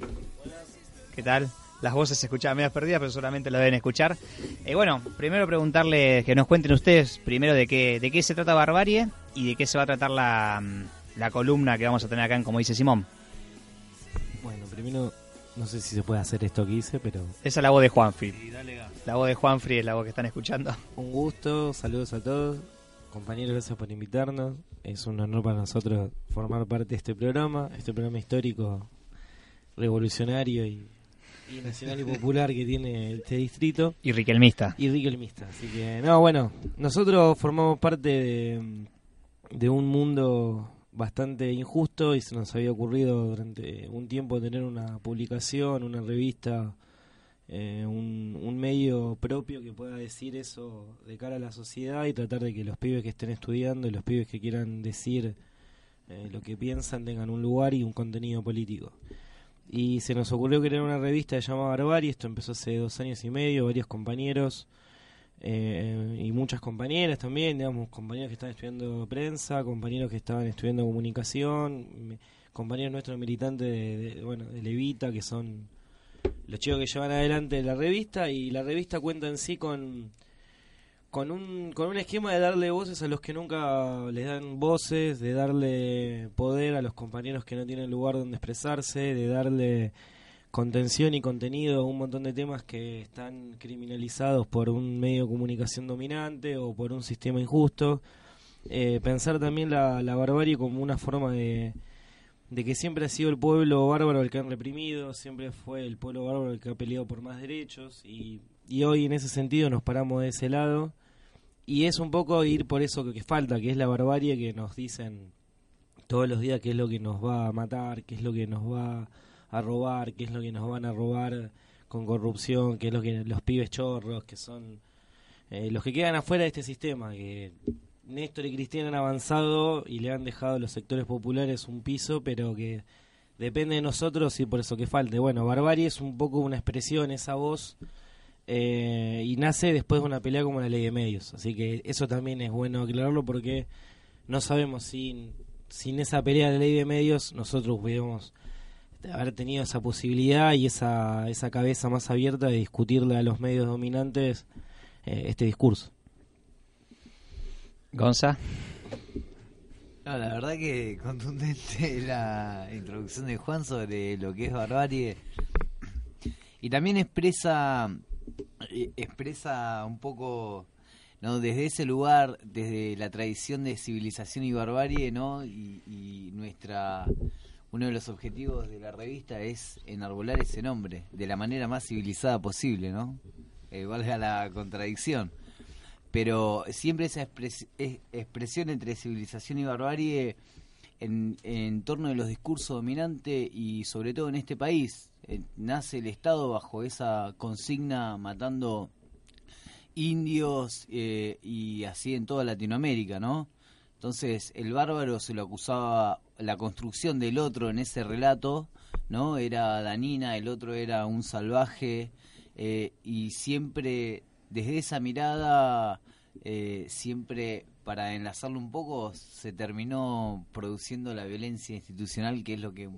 ¿Qué tal? Las voces se escuchaban medias perdidas, pero solamente lo deben escuchar. Eh, bueno, primero preguntarle que nos cuenten ustedes primero de qué, de qué se trata Barbarie y de qué se va a tratar la, la columna que vamos a tener acá en Como dice Simón. No sé si se puede hacer esto que hice, pero Esa es la voz de Juanfri. La voz de Juanfri es la voz que están escuchando. un gusto, saludos a todos. Compañeros, gracias por invitarnos. Es un honor para nosotros formar parte de este programa, este programa histórico, revolucionario y, y nacional y popular que tiene este distrito. Y Riquelmista. Y Riquelmista. Así que, no, bueno, nosotros formamos parte de, de un mundo bastante injusto y se nos había ocurrido durante un tiempo tener una publicación, una revista, eh, un, medio propio que pueda decir eso de cara a la sociedad y tratar de que los pibes que estén estudiando y los pibes que quieran decir eh, lo que piensan tengan un lugar y un contenido político. Y se nos ocurrió crear una revista llamada Barbarie, esto empezó hace dos años y medio, varios compañeros eh, y muchas compañeras también, digamos, compañeros que están estudiando prensa, compañeros que estaban estudiando comunicación, compañeros nuestros militantes de, de- bueno, de Levita, que son los chicos que llevan adelante la revista, y la revista cuenta en sí con con un, con un esquema de darle voces a los que nunca les dan voces, de darle poder a los compañeros que no tienen lugar donde expresarse, de darle contención y contenido a un montón de temas que están criminalizados por un medio de comunicación dominante o por un sistema injusto. Eh, pensar también la, barbarie como una forma de, de que siempre ha sido el pueblo bárbaro el que han reprimido, siempre fue el pueblo bárbaro el que ha peleado por más derechos y, y hoy en ese sentido nos paramos de ese lado y es un poco ir por eso que, que falta, que es la barbarie que nos dicen todos los días qué es lo que nos va a matar, qué es lo que nos va a robar, qué es lo que nos van a robar con corrupción, qué es lo que los pibes chorros, que son eh, los que quedan afuera de este sistema, que Néstor y Cristian han avanzado y le han dejado a los sectores populares un piso, pero que depende de nosotros y por eso que falte. Bueno, Barbarie es un poco una expresión, esa voz, eh, y nace después de una pelea como la ley de medios. Así que eso también es bueno aclararlo porque no sabemos si sin esa pelea de ley de medios nosotros hubiéramos haber tenido esa posibilidad y esa, esa cabeza más abierta de discutirle a los medios dominantes eh, este discurso. Gonza. No, la verdad que contundente la introducción de Juan sobre lo que es barbarie. Y también expresa eh, expresa un poco no desde ese lugar, desde la tradición de civilización y barbarie, ¿no? Y, y nuestra uno de los objetivos de la revista es enarbolar ese nombre de la manera más civilizada posible, ¿no? Eh, valga la contradicción pero siempre esa es- expresión entre civilización y barbarie en, en torno de los discursos dominantes y sobre todo en este país eh, nace el Estado bajo esa consigna matando indios eh, y así en toda Latinoamérica, ¿no? Entonces el bárbaro se lo acusaba la construcción del otro en ese relato, ¿no? Era danina, el otro era un salvaje eh, y siempre desde esa mirada, eh, siempre para enlazarlo un poco, se terminó produciendo la violencia institucional, que es lo que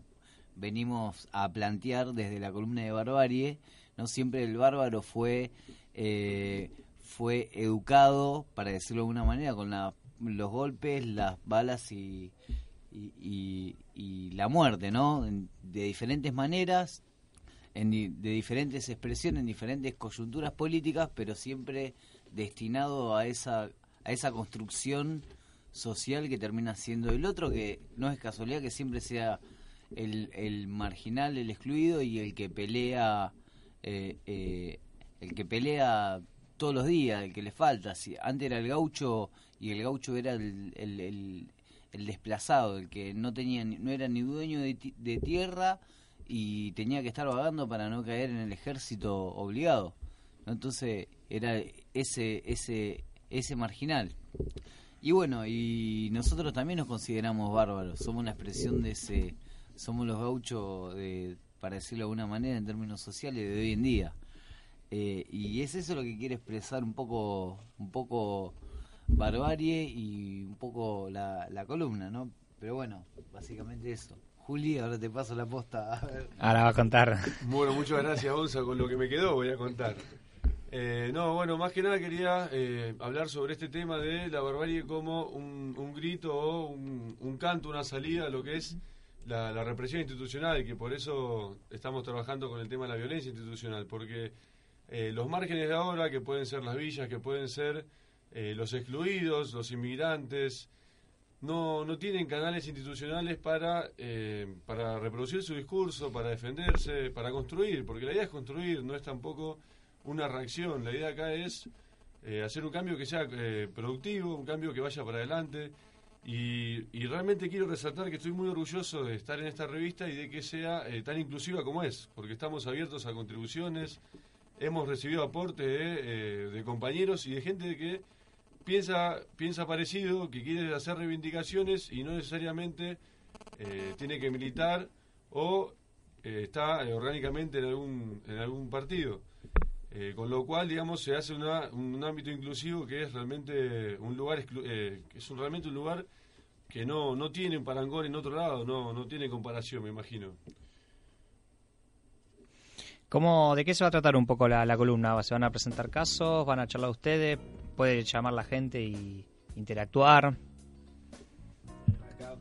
venimos a plantear desde la columna de Barbarie. No siempre el bárbaro fue eh, fue educado, para decirlo de alguna manera, con la- los golpes, las balas y, y, la muerte, ¿no? De diferentes maneras, de diferentes expresiones, en diferentes coyunturas políticas, pero siempre destinado a esa, construcción social que termina siendo el otro, que no es casualidad que siempre sea el, el marginal, el excluido y el que pelea, eh, eh, el que pelea todos los días, el que le falta. Si antes era el gaucho y el gaucho era el, el, desplazado, el que no tenía, no era ni dueño de, de tierra y tenía que estar vagando para no caer en el ejército obligado. Entonces era ese, ese, ese marginal. Y bueno, y nosotros también nos consideramos bárbaros, somos una expresión de ese, somos los gauchos, de, para decirlo de alguna manera, en términos sociales de hoy en día. Eh, y es eso lo que quiere expresar un poco, un poco barbarie y un poco la, la columna, ¿no? Pero bueno, básicamente eso. Juli, ahora te paso la posta. A ver. Ahora va a contar. Bueno, muchas gracias, Gonza. Con lo que me quedó voy a contar. Eh, no, bueno, más que nada quería eh, hablar sobre este tema de la barbarie como un, un grito o un, un canto, una salida a lo que es la, la represión institucional, y que por eso estamos trabajando con el tema de la violencia institucional, porque eh, los márgenes de ahora, que pueden ser las villas, que pueden ser eh, los excluidos, los inmigrantes, no, no tienen canales institucionales para, eh, para reproducir su discurso, para defenderse, para construir, porque la idea es construir, no es tampoco una reacción, la idea acá es eh, hacer un cambio que sea productivo, un cambio que vaya para adelante. Y, y realmente quiero resaltar que estoy muy orgulloso de estar en esta revista y de que sea tan inclusiva como es, porque estamos abiertos a contribuciones, hemos recibido aportes de, de compañeros y de gente que piensa, piensa parecido, que quiere hacer reivindicaciones y no necesariamente eh, tiene que militar o eh, está orgánicamente en algún, en algún partido. Eh, con lo cual, digamos, se hace un ámbito inclusivo que es realmente un lugar, que es un, realmente un lugar que no, no tiene un parangón en otro lado, no, no tiene comparación, me imagino. ¿Cómo, ¿De qué se va a tratar un poco la, la columna? ¿Se van a presentar casos? ¿Van a charlar ustedes? ¿Puede llamar la gente y interactuar? Acá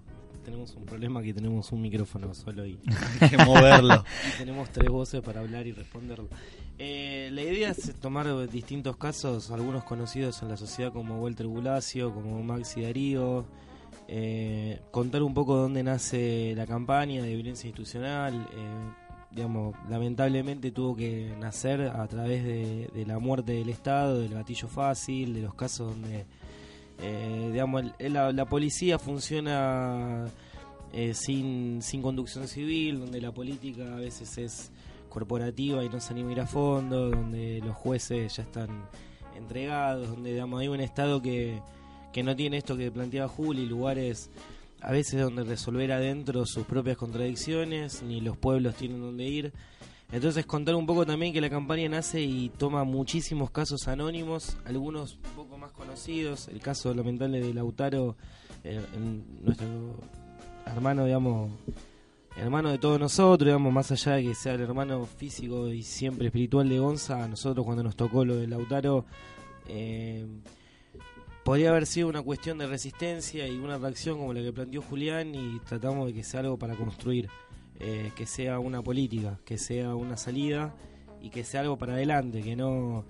tenemos un problema que tenemos un micrófono solo y Hay que moverlo. y tenemos tres voces para hablar y responderlo. Eh, la idea es tomar distintos casos, algunos conocidos en la sociedad como Walter Bulacio, como Maxi Darío, eh, contar un poco dónde nace la campaña de violencia institucional. eh, digamos, lamentablemente tuvo que nacer a través de, la muerte del Estado, del gatillo fácil, de los casos donde eh, digamos, la policía funciona eh, sin, sin conducción civil, donde la política a veces es corporativa y no se anima a ir a fondo, donde los jueces ya están entregados, donde digamos, hay un Estado que, que no tiene esto que planteaba Juli, lugares a veces donde resolver adentro sus propias contradicciones, ni los pueblos tienen donde ir. Entonces contar un poco también que la campaña nace y toma muchísimos casos anónimos, algunos un poco más conocidos, el caso lamentable de Lautaro, eh, nuestro hermano, digamos, hermano de todos nosotros, digamos, más allá de que sea el hermano físico y siempre espiritual de Gonza, a nosotros cuando nos tocó lo de Lautaro, eh, podría haber sido una cuestión de resistencia y una reacción como la que planteó Julián y tratamos de que sea algo para construir, eh, que sea una política, que sea una salida y que sea algo para adelante, que no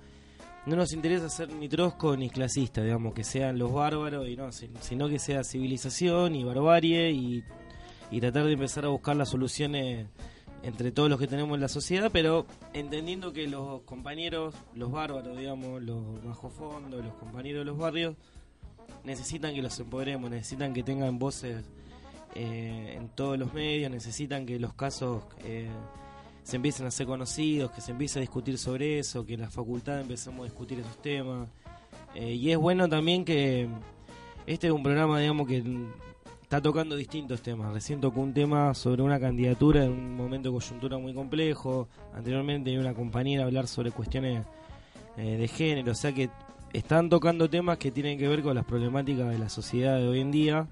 no nos interesa ser ni trosco ni clasista, digamos, que sean los bárbaros y no, si- sino que sea civilización y barbarie y, y tratar de empezar a buscar las soluciones entre todos los que tenemos en la sociedad, pero entendiendo que los compañeros, los bárbaros, digamos, los bajo fondo, los compañeros de los barrios, necesitan que los empoderemos, necesitan que tengan voces eh, en todos los medios, necesitan que los casos eh, se empiecen a ser conocidos, que se empiece a discutir sobre eso, que en la facultad empecemos a discutir esos temas. Eh, y es bueno también que este es un programa, digamos, que está tocando distintos temas. Recién tocó un tema sobre una candidatura en un momento de coyuntura muy complejo. Anteriormente una compañera hablar sobre cuestiones eh, de género. O sea que están tocando temas que tienen que ver con las problemáticas de la sociedad de hoy en día.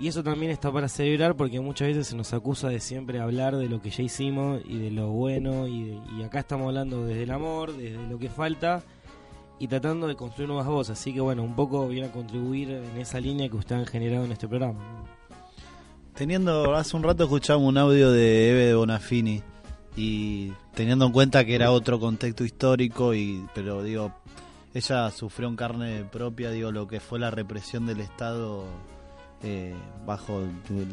Y eso también está para celebrar porque muchas veces se nos acusa de siempre hablar de lo que ya hicimos y de lo bueno. Y, de- y acá estamos hablando desde el amor, desde lo que falta y tratando de construir nuevas voces. Así que bueno, un poco viene a contribuir en esa línea que ustedes han generado en este programa. Teniendo, hace un rato escuchamos un audio de Eve de Bonafini y teniendo en cuenta que era otro contexto histórico y pero digo, ella sufrió en carne propia, digo, lo que fue la represión del Estado eh, bajo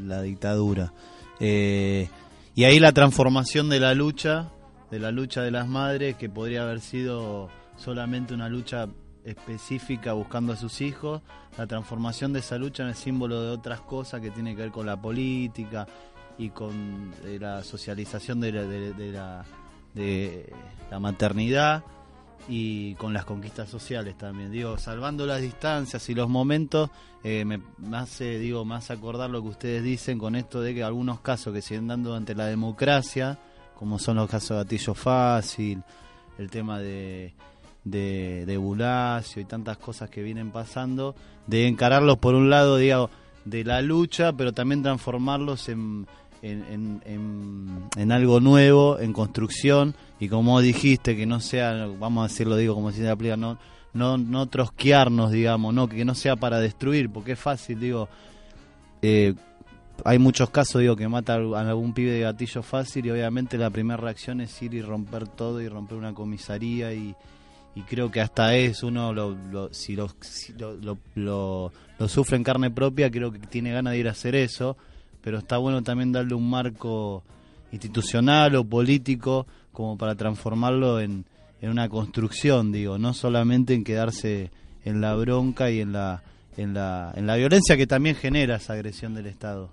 la dictadura. Eh, y ahí la transformación de la lucha, de la lucha de las madres, que podría haber sido solamente una lucha específica buscando a sus hijos, la transformación de esa lucha en el símbolo de otras cosas que tiene que ver con la política y con eh, la socialización de la, de, de la, de la maternidad y con las conquistas sociales también. Digo, salvando las distancias y los momentos, eh, me, me hace, digo, más acordar lo que ustedes dicen con esto de que algunos casos que siguen dando ante la democracia, como son los casos de Gatillo Fácil, el tema de, de, de Bulacio y tantas cosas que vienen pasando, de encararlos por un lado, digo, de la lucha, pero también transformarlos en, en, en, en- en algo nuevo, en construcción, y como dijiste, que no sea, vamos a decirlo, digo, como si se aplica, no, no, no trosquearnos, digamos, no, que no sea para destruir, porque es fácil, digo, eh, hay muchos casos, digo, que mata a algún pibe de gatillo fácil y obviamente la primera reacción es ir y romper todo y romper una comisaría y, y creo que hasta es uno, lo, lo- si, lo, si lo, lo, sufre en carne propia, creo que tiene ganas de ir a hacer eso, pero está bueno también darle un marco institucional o político como para transformarlo en, en una construcción, digo, no solamente en quedarse en la bronca y en la, en la, en la violencia que también genera esa agresión del Estado.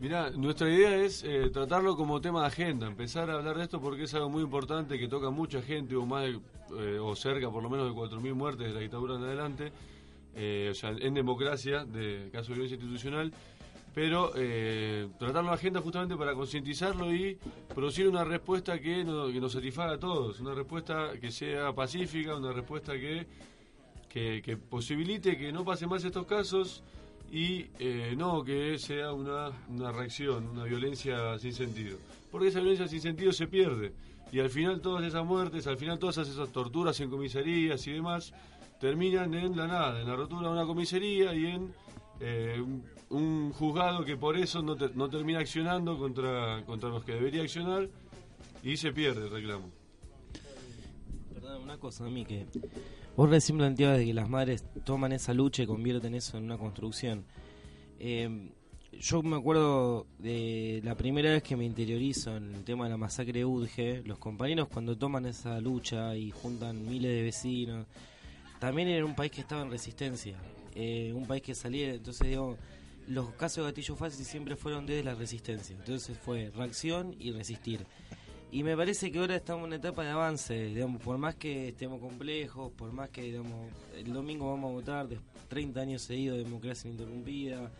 Mirá, nuestra idea es eh, tratarlo como tema de agenda, empezar a hablar de esto porque es algo muy importante que toca mucha gente, o más de, eh, o cerca por lo menos de 4.000 muertes de la dictadura en adelante, eh, o sea, en democracia, de caso de violencia institucional, pero eh, tratarlo en agenda justamente para concientizarlo y producir una respuesta que, no- nos satisfaga a todos, una respuesta que sea pacífica, una respuesta que, que, que posibilite que no pasen más estos casos y eh, no que sea una, una reacción, una violencia sin sentido. Porque esa violencia sin sentido se pierde. Y al final todas esas muertes, al final todas esas torturas en comisarías y demás, terminan en la nada, en la rotura de una comisaría y en eh, un, juzgado que por eso no, te- no termina accionando contra, contra los que debería accionar y se pierde el reclamo. Perdón, una cosa a mí que vos recién planteabas de que las madres toman esa lucha y convierten eso en una construcción. Eh, yo me acuerdo de la primera vez que me interiorizo en el tema de la masacre de Udge, los compañeros cuando toman esa lucha y juntan miles de vecinos, también era un país que estaba en resistencia, eh, un país que salía, entonces digo, los casos de gatillo fácil siempre fueron desde la resistencia, entonces fue reacción y resistir. Y me parece que ahora estamos en una etapa de avance, digamos, por más que estemos complejos, por más que digamos, el domingo vamos a votar, de 30 años seguidos de democracia interrumpida,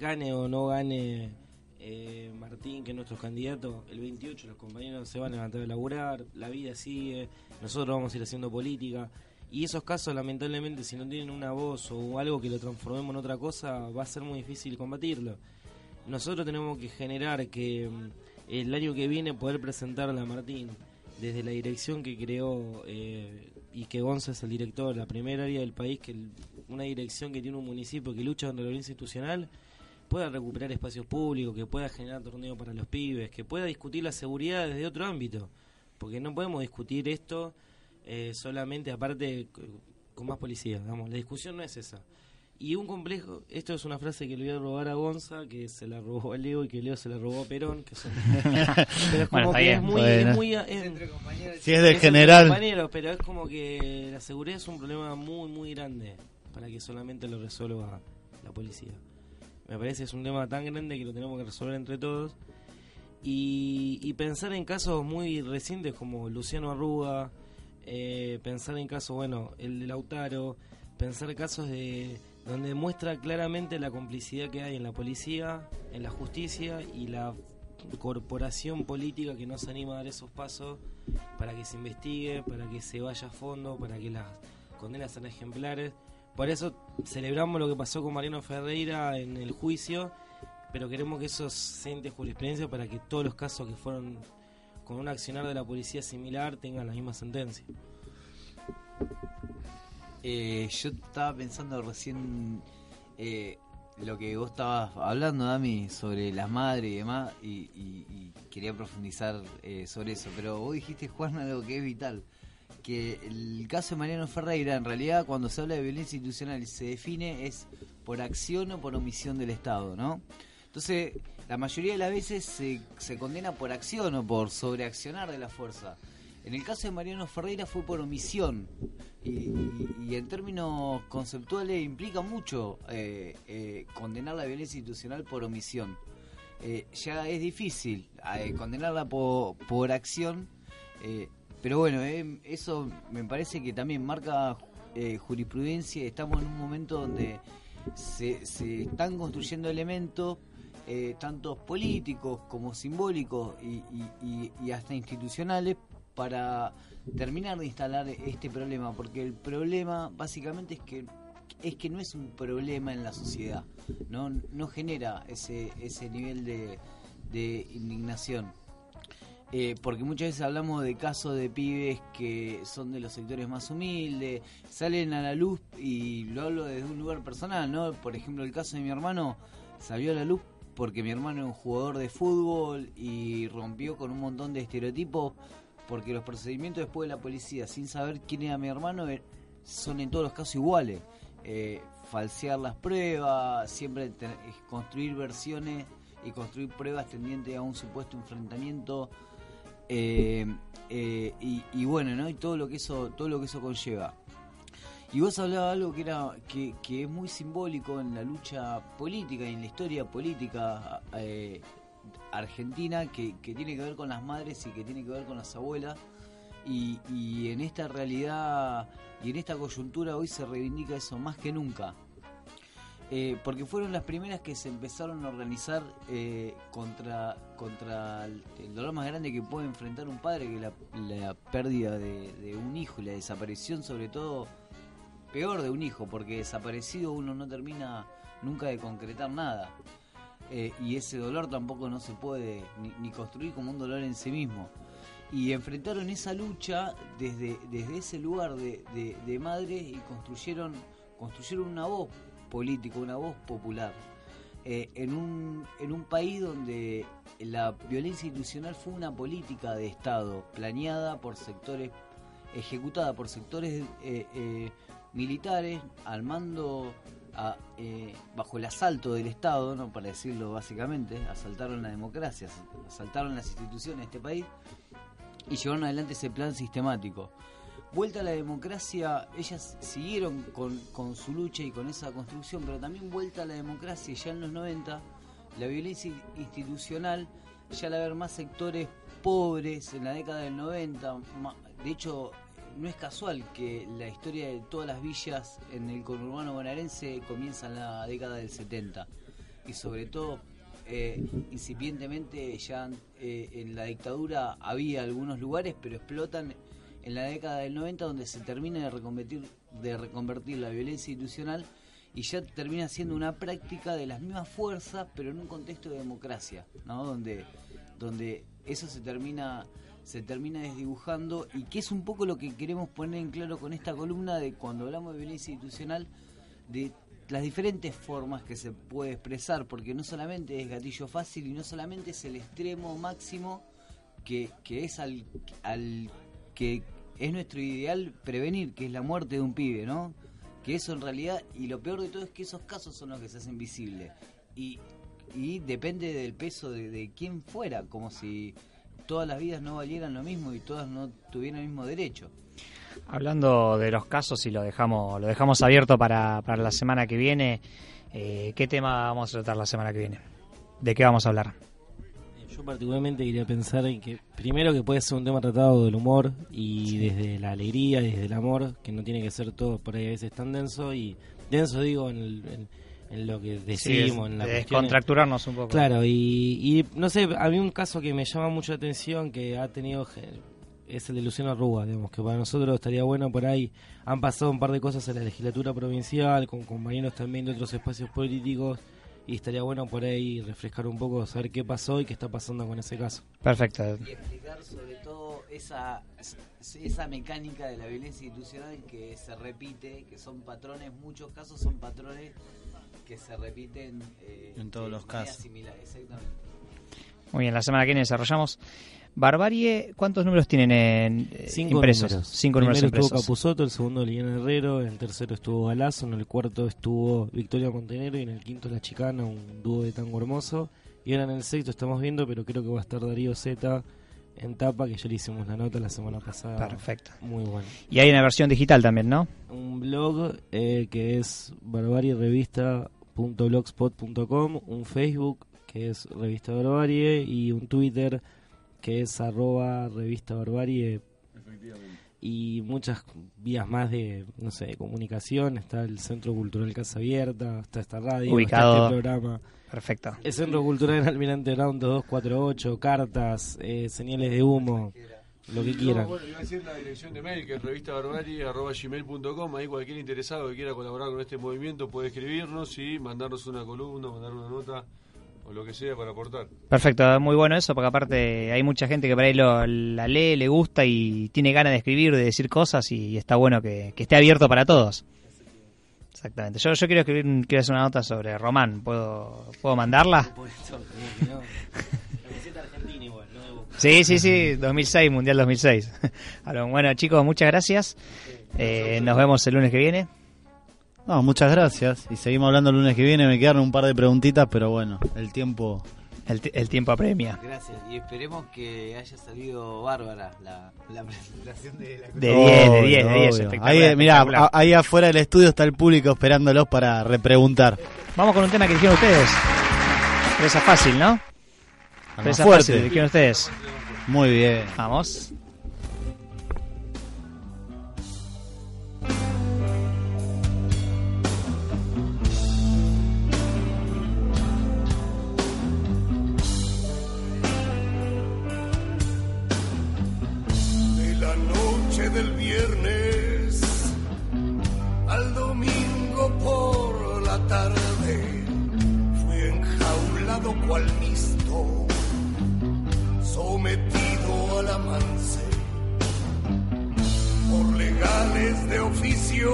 gane o no gane eh, Martín, que es nuestro candidato, el 28 los compañeros se van a levantar a laburar, la vida sigue, nosotros vamos a ir haciendo política. Y esos casos, lamentablemente, si no tienen una voz o algo que lo transformemos en otra cosa, va a ser muy difícil combatirlo. Nosotros tenemos que generar que mm, el año que viene poder presentarle a Martín desde la dirección que creó eh, y que Gonza es el director, la primera área del país, que una dirección que tiene un municipio que lucha contra la violencia institucional, pueda recuperar espacios públicos, que pueda generar torneos para los pibes, que pueda discutir la seguridad desde otro ámbito, porque no podemos discutir esto eh, solamente aparte c- con más policía, digamos, la discusión no es esa. Y un complejo, esto es una frase que le voy a robar a Gonza, que se la robó a Leo y que Leo se la robó a Perón, que son... pero es como Bueno, que bien. es muy... Bueno. Es muy es- Si es del entre general. pero es como que la seguridad es un problema muy, muy grande para que solamente lo resuelva la policía. Me parece que es un tema tan grande que lo tenemos que resolver entre todos. Y, y pensar en casos muy recientes como Luciano Arruga, eh, pensar en casos, bueno, el de Lautaro, pensar casos de donde muestra claramente la complicidad que hay en la policía, en la justicia y la corporación política que no se anima a dar esos pasos para que se investigue, para que se vaya a fondo, para que las condenas sean ejemplares. Por eso celebramos lo que pasó con Mariano Ferreira en el juicio, pero queremos que eso siente jurisprudencia para que todos los casos que fueron con un accionar de la policía similar tengan la misma sentencia. Eh, yo estaba pensando recién eh, lo que vos estabas hablando, Dami, sobre las madres y demás, y, y- y quería profundizar eh, sobre eso. Pero vos dijiste, Juan, algo que es vital. Que el caso de Mariano Ferreira, en realidad, cuando se habla de violencia institucional se define, es por acción o por omisión del Estado, ¿no? Entonces, la mayoría de las veces se, se condena por acción o por sobreaccionar de la fuerza. En el caso de Mariano Ferreira fue por omisión y, en términos conceptuales implica mucho eh, eh, condenar la violencia institucional por omisión. Eh, ya es difícil condenarla por, por acción, pero bueno, eso me parece que también marca jurisprudencia. Estamos en un momento donde se, están construyendo elementos, eh, tanto políticos como simbólicos y hasta institucionales, para terminar de instalar este problema. Porque el problema básicamente es que es que no es un problema en la sociedad, no, no genera ese, ese nivel de, de indignación. Eh, porque muchas veces hablamos de casos de pibes que son de los sectores más humildes, salen a la luz y lo hablo desde un lugar personal, ¿no? Por ejemplo, el caso de mi hermano salió a la luz porque mi hermano es un jugador de fútbol y rompió con un montón de estereotipos porque los procedimientos después de la policía, sin saber quién era mi hermano, eh, son en todos los casos iguales. Eh, falsear las pruebas, siempre eh, construir versiones y construir pruebas tendientes a un supuesto enfrentamiento y, bueno no y todo lo que eso todo lo que eso conlleva y vos hablabas algo que era que, que es muy simbólico en la lucha política y en la historia política argentina que, que tiene que ver con las madres y que tiene que ver con las abuelas y, en esta realidad y en esta coyuntura hoy se reivindica eso más que nunca eh, porque fueron las primeras que se empezaron a organizar eh, contra contra el, dolor más grande que puede enfrentar un padre, que es la, la pérdida de, de un hijo y la desaparición, sobre todo, peor de un hijo, porque desaparecido uno no termina nunca de concretar nada. Eh, y ese dolor tampoco no se puede ni, ni construir como un dolor en sí mismo. Y enfrentaron esa lucha desde, desde ese lugar de, de, madres y construyeron, construyeron una voz política, una voz popular. Eh, en, un, en un país donde la violencia institucional fue una política de Estado planeada por sectores, ejecutada por sectores eh, eh, militares al mando, eh, bajo el asalto del Estado, no para decirlo básicamente, asaltaron la democracia, asaltaron las instituciones de este país y llevaron adelante ese plan sistemático. Vuelta a la democracia, ellas siguieron con, con su lucha y con esa construcción, pero también vuelta a la democracia ya en los 90, la violencia institucional, ya al haber más sectores pobres en la década del 90, ma- de hecho no es casual que la historia de todas las villas en el conurbano bonaerense comienza en la década del 70 y sobre todo eh, incipientemente ya eh, en la dictadura había algunos lugares pero explotan en la década del 90 donde se termina de reconvertir, de reconvertir la violencia institucional y ya termina siendo una práctica de las mismas fuerzas pero en un contexto de democracia ¿no? donde, donde eso se termina se termina desdibujando y que es un poco lo que queremos poner en claro con esta columna de cuando hablamos de violencia institucional de las diferentes formas que se puede expresar porque no solamente es gatillo fácil y no solamente es el extremo máximo que, que es al, al que es nuestro ideal prevenir, que es la muerte de un pibe, ¿no? Que eso en realidad, y lo peor de todo es que esos casos son los que se hacen visibles. Y, y depende del peso de, de quién fuera, como si todas las vidas no valieran lo mismo y todas no tuvieran el mismo derecho. Hablando de los casos y lo dejamos, lo dejamos abierto para, para la semana que viene, eh, ¿qué tema vamos a tratar la semana que viene? ¿De qué vamos a hablar? Yo particularmente quería pensar en que primero que puede ser un tema tratado del humor y desde la alegría, desde el amor, que no tiene que ser todo por ahí a veces tan denso y denso digo en, el- en- en lo que decimos, Sí, en la de cuestión- descontracturarnos un poco. Claro, y, y no sé, a mí un caso que me llama mucho la atención que ha tenido es el de Luciano Rúa, digamos, que para nosotros estaría bueno por ahí. Han pasado un par de cosas en la legislatura provincial, con compañeros también de otros espacios políticos, y estaría bueno por ahí refrescar un poco, saber qué pasó y qué está pasando con ese caso. Perfecto. Y explicar sobre todo esa, esa mecánica de la violencia institucional que se repite, que son patrones, muchos casos son patrones que se repiten eh, En todos de los casos. similar, exactamente. Muy bien, la semana que viene desarrollamos. Barbarie, ¿cuántos números tienen en, eh, Cinco impresos? números. Cinco números Primero estuvo. Capusotto, el segundo Liliana Herrero, en el tercero estuvo Galazo, en el cuarto estuvo Victoria Montenegro y en el quinto La Chicana, un dúo de tango hermoso. Y ahora en el sexto estamos viendo, pero creo que va a estar Darío Z en tapa, que ya le hicimos la nota la semana pasada. Perfecto. Muy bueno. Y hay una versión digital también, ¿no? Un blog eh, que es barbarierevista.blogspot.com, un Facebook que es Revista Barbarie y un Twitter que es arroba revista barbarie y muchas vías más de, no sé, de comunicación. Está el Centro Cultural Casa Abierta, está esta radio, Ubicado. está este programa. Perfecto. El Centro Cultural Almirante Brown 2248, cartas, eh, señales de humo, lo que No, quieran. bueno, iba a decir la dirección de mail que es revistabarbarie.gmail.com. Ahí cualquier interesado que quiera colaborar con este movimiento puede escribirnos y mandarnos una columna, mandar una nota o lo que sea para aportar. Perfecto, muy bueno eso, porque aparte hay mucha gente que por ahí lo, la lee, le gusta y tiene ganas de escribir, de decir cosas y está bueno que, que esté abierto para todos. Exactamente. Yo, yo quiero escribir, quiero hacer una nota sobre Román. ¿Puedo, ¿puedo mandarla? Sí, sí, sí, 2006, Mundial 2006. Bueno, chicos, muchas gracias. Eh, nos vemos el lunes que viene. No, muchas gracias. Y seguimos hablando el lunes que viene. Me quedaron un par de preguntitas, pero bueno, el tiempo. El, ti- el tiempo apremia. Gracias. Y esperemos que haya salido bárbara la, la presentación de la De 10, de 10, de 10, Obvio. espectacular, Ahí, mirá, a- ahí afuera del estudio está el público esperándolos para repreguntar. Vamos con un tema que dijeron ustedes. Presa fácil, ¿no? Presa fuerte. fácil, dijeron ustedes. Muy bien. Vamos. de la noche del viernes al domingo por la tarde fui enjaulado cual sometido al amance por legales de oficio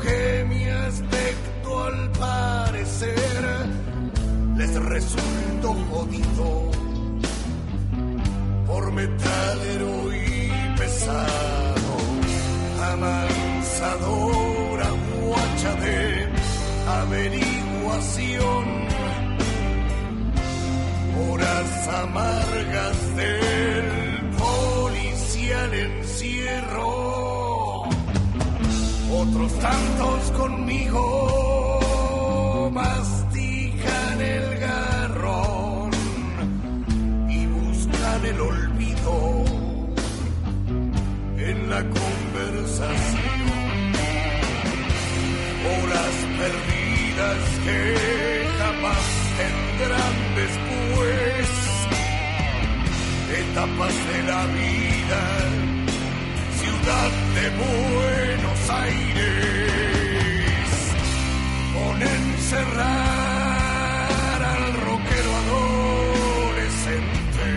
que mi aspecto al parecer les resultó jodido por metalero y pesado, amansadora guacha de averiguación, horas amargas del policial encierro, otros tantos conmigo mastican el garrón y buscan el olvido en la conversación. Horas perdidas que jamás tendrán después. Etapas de la vida, ciudad de Buenos Aires, con encerrar al rockero adolescente.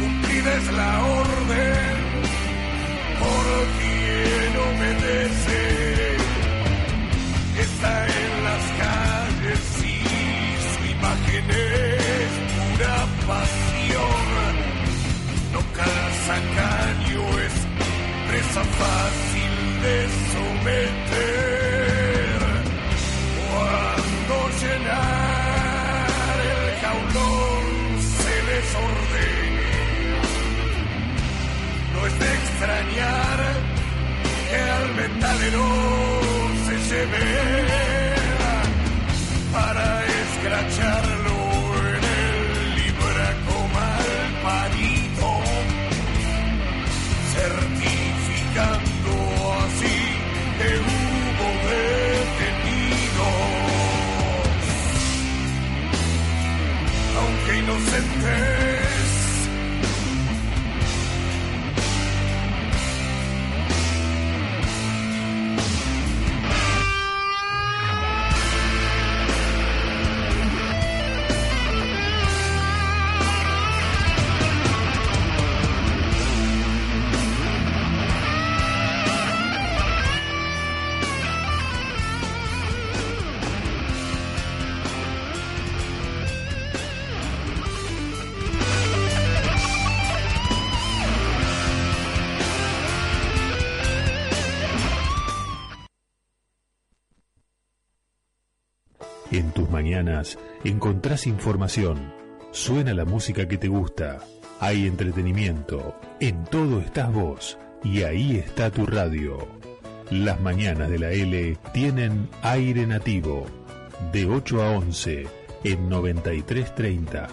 Cumplida es la orden por quien obedece. Es pura pasión. No calza caño, es presa fácil de someter. Cuando llenar el jaulón se les ordene, no es de extrañar que al metalero encontrás información, suena la música que te gusta, hay entretenimiento, en todo estás vos. Y ahí está tu radio. Las mañanas de la L tienen aire nativo, de 8 a 11 en 9330.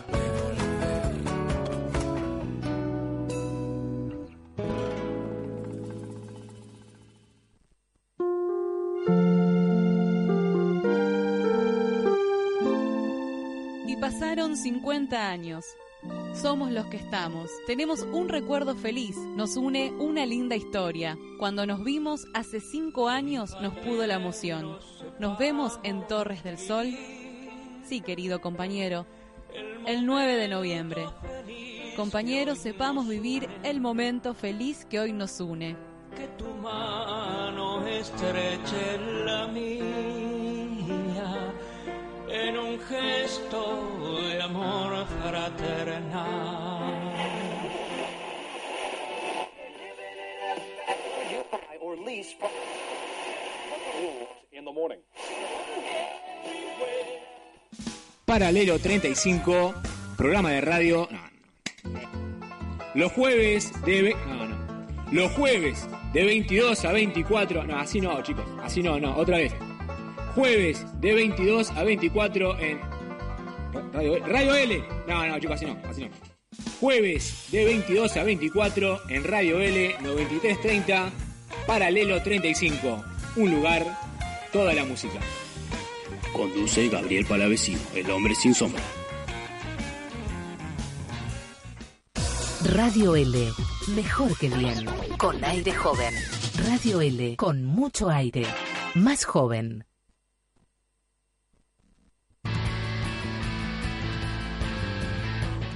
50 años. Somos los que estamos. Tenemos un recuerdo feliz. Nos une una linda historia. Cuando nos vimos hace cinco años nos pudo la emoción. Nos vemos en Torres del Sol. Sí, querido compañero. El 9 de noviembre. Compañeros, sepamos vivir el momento feliz que hoy nos une. que tu mano estreche la mía en un gesto de amor fraternal. or lease in the morning. Paralelo 35, programa de radio. no, no. Los jueves de. ve- No, no. Los jueves de 22 a 24. No, así no, chicos. Así no, no. Otra vez. Jueves de 22 a 24 en. Radio, Radio L. No, no, chicos, así no. Así no. Jueves de 22 a 24 en Radio L 9330. Paralelo 35. Un lugar, toda la música. Conduce Gabriel Palavecino, el hombre sin sombra. Radio L, mejor que bien, con aire joven. Radio L, con mucho aire, más joven.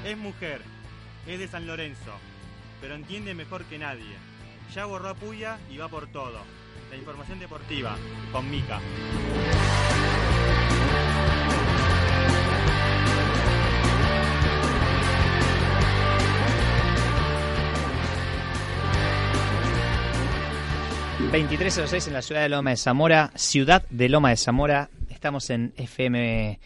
Es mujer, es de San Lorenzo, pero entiende mejor que nadie. Ya borró a Puya y va por todo. La información deportiva, con Mica. 2306 en la ciudad de Loma de Zamora, ciudad de Loma de Zamora. Estamos en FM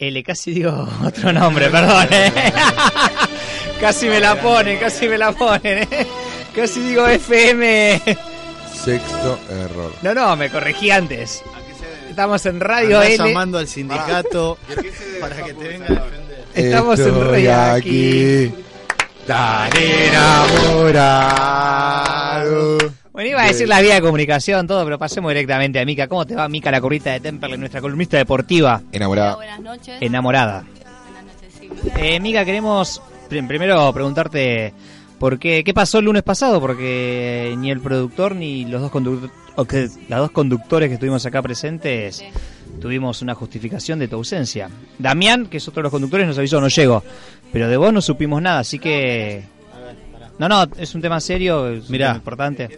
L, casi digo otro nombre, perdón. ¿eh? casi me la ponen, casi me la ponen. ¿eh? Casi digo FM. Sexto error. No, no, me corregí antes. Estamos en Radio Andá L. llamando al sindicato para que te venga a defender. Estamos en Radio aquí. Tan enamorado. Bueno, iba a decir la vía de comunicación, todo, pero pasemos directamente a Mica. ¿Cómo te va, Mica, la currita de Temperley, nuestra columnista deportiva? Enamorada. Buenas noches. Enamorada. Eh, Mica, queremos prim- primero preguntarte por qué, qué pasó el lunes pasado, porque ni el productor ni los dos conductores, las dos conductores que estuvimos acá presentes tuvimos una justificación de tu ausencia. Damián, que es otro de los conductores, nos avisó, no llegó, pero de vos no supimos nada, así que... No, no, es un tema serio, es Mirá. importante.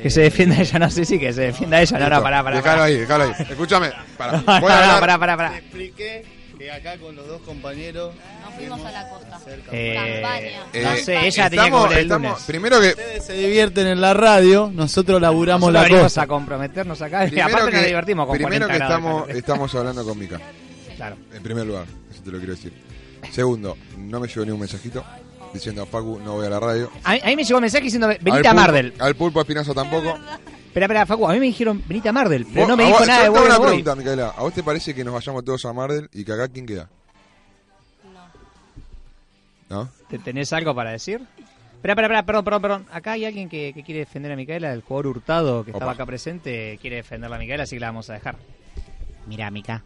Que se defienda ella, no sé si que se defienda ella, no, no, pará, pará. Déjalo pará. ahí, déjalo ahí. Escúchame. Para. No, Voy a no, hablar. pará, pará, pará. Te expliqué que acá con los dos compañeros Nos fuimos a la costa. Eh, Campaña. no Eh, sé, ella tenía que estamos- volver el estamos- lunes. Primero que. ustedes se divierten en la radio, nosotros laburamos Nosotros la cosa. a comprometernos acá y aparte que, nos divertimos con primero 40 que estamos, estamos hablando con Mica. Claro. En primer lugar, eso te lo quiero decir. Segundo, no me llegó ni un mensajito diciendo Facu, no voy a la radio. A, mí- a mí me llegó un mensaje diciendo, venite a Mardel. Al pulpo Espinazo tampoco. Espera, espera, Facu, a mí me dijeron, venite a Mardel, pero no me a dijo nada de una pregunta, Micaela. ¿A vos te parece que nos vayamos todos a Mardel y que acá quién queda? ¿No? ¿Te- ¿Tenés algo para decir? Espera, espera, espera, perdón, perdón, perdón. Acá hay alguien que, que quiere defender a Micaela, el jugador Hurtado que estaba acá presente, quiere defenderla a Micaela, así que la vamos a dejar. Mira, Mica,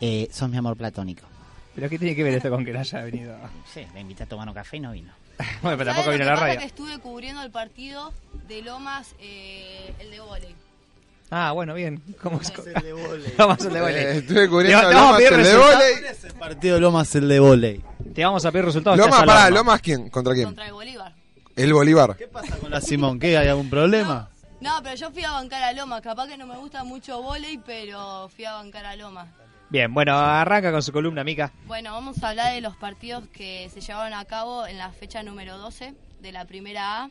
eh, sos mi amor platónico. ¿Pero qué tiene que ver esto con que no haya venido? Sí, le invité a tomar un café y no vino. bueno, pero tampoco ¿Sabes vino la pasa? radio. que estuve cubriendo el partido de Lomas, eh, el de volei. Ah, bueno, bien. ¿Cómo es? A hacer de volei. Eh, estuve cubriendo Te Lomas, vamos a pedir el de resultados. volei. Ese partido Lomas el de volei. Te vamos a pedir resultados. Lomas, al pará. Lomas quién? ¿Contra quién? Contra el Bolívar. El Bolívar. Con la Simón, ¿qué? ¿Hay algún problema? No, pero yo fui a bancar a Lomas. Capaz que no me gusta mucho volei, pero fui a bancar a Lomas. Bien, bueno, arranca con su columna, Mica. Bueno, vamos a hablar de los partidos que se llevaron a cabo en la fecha número 12 de la primera A.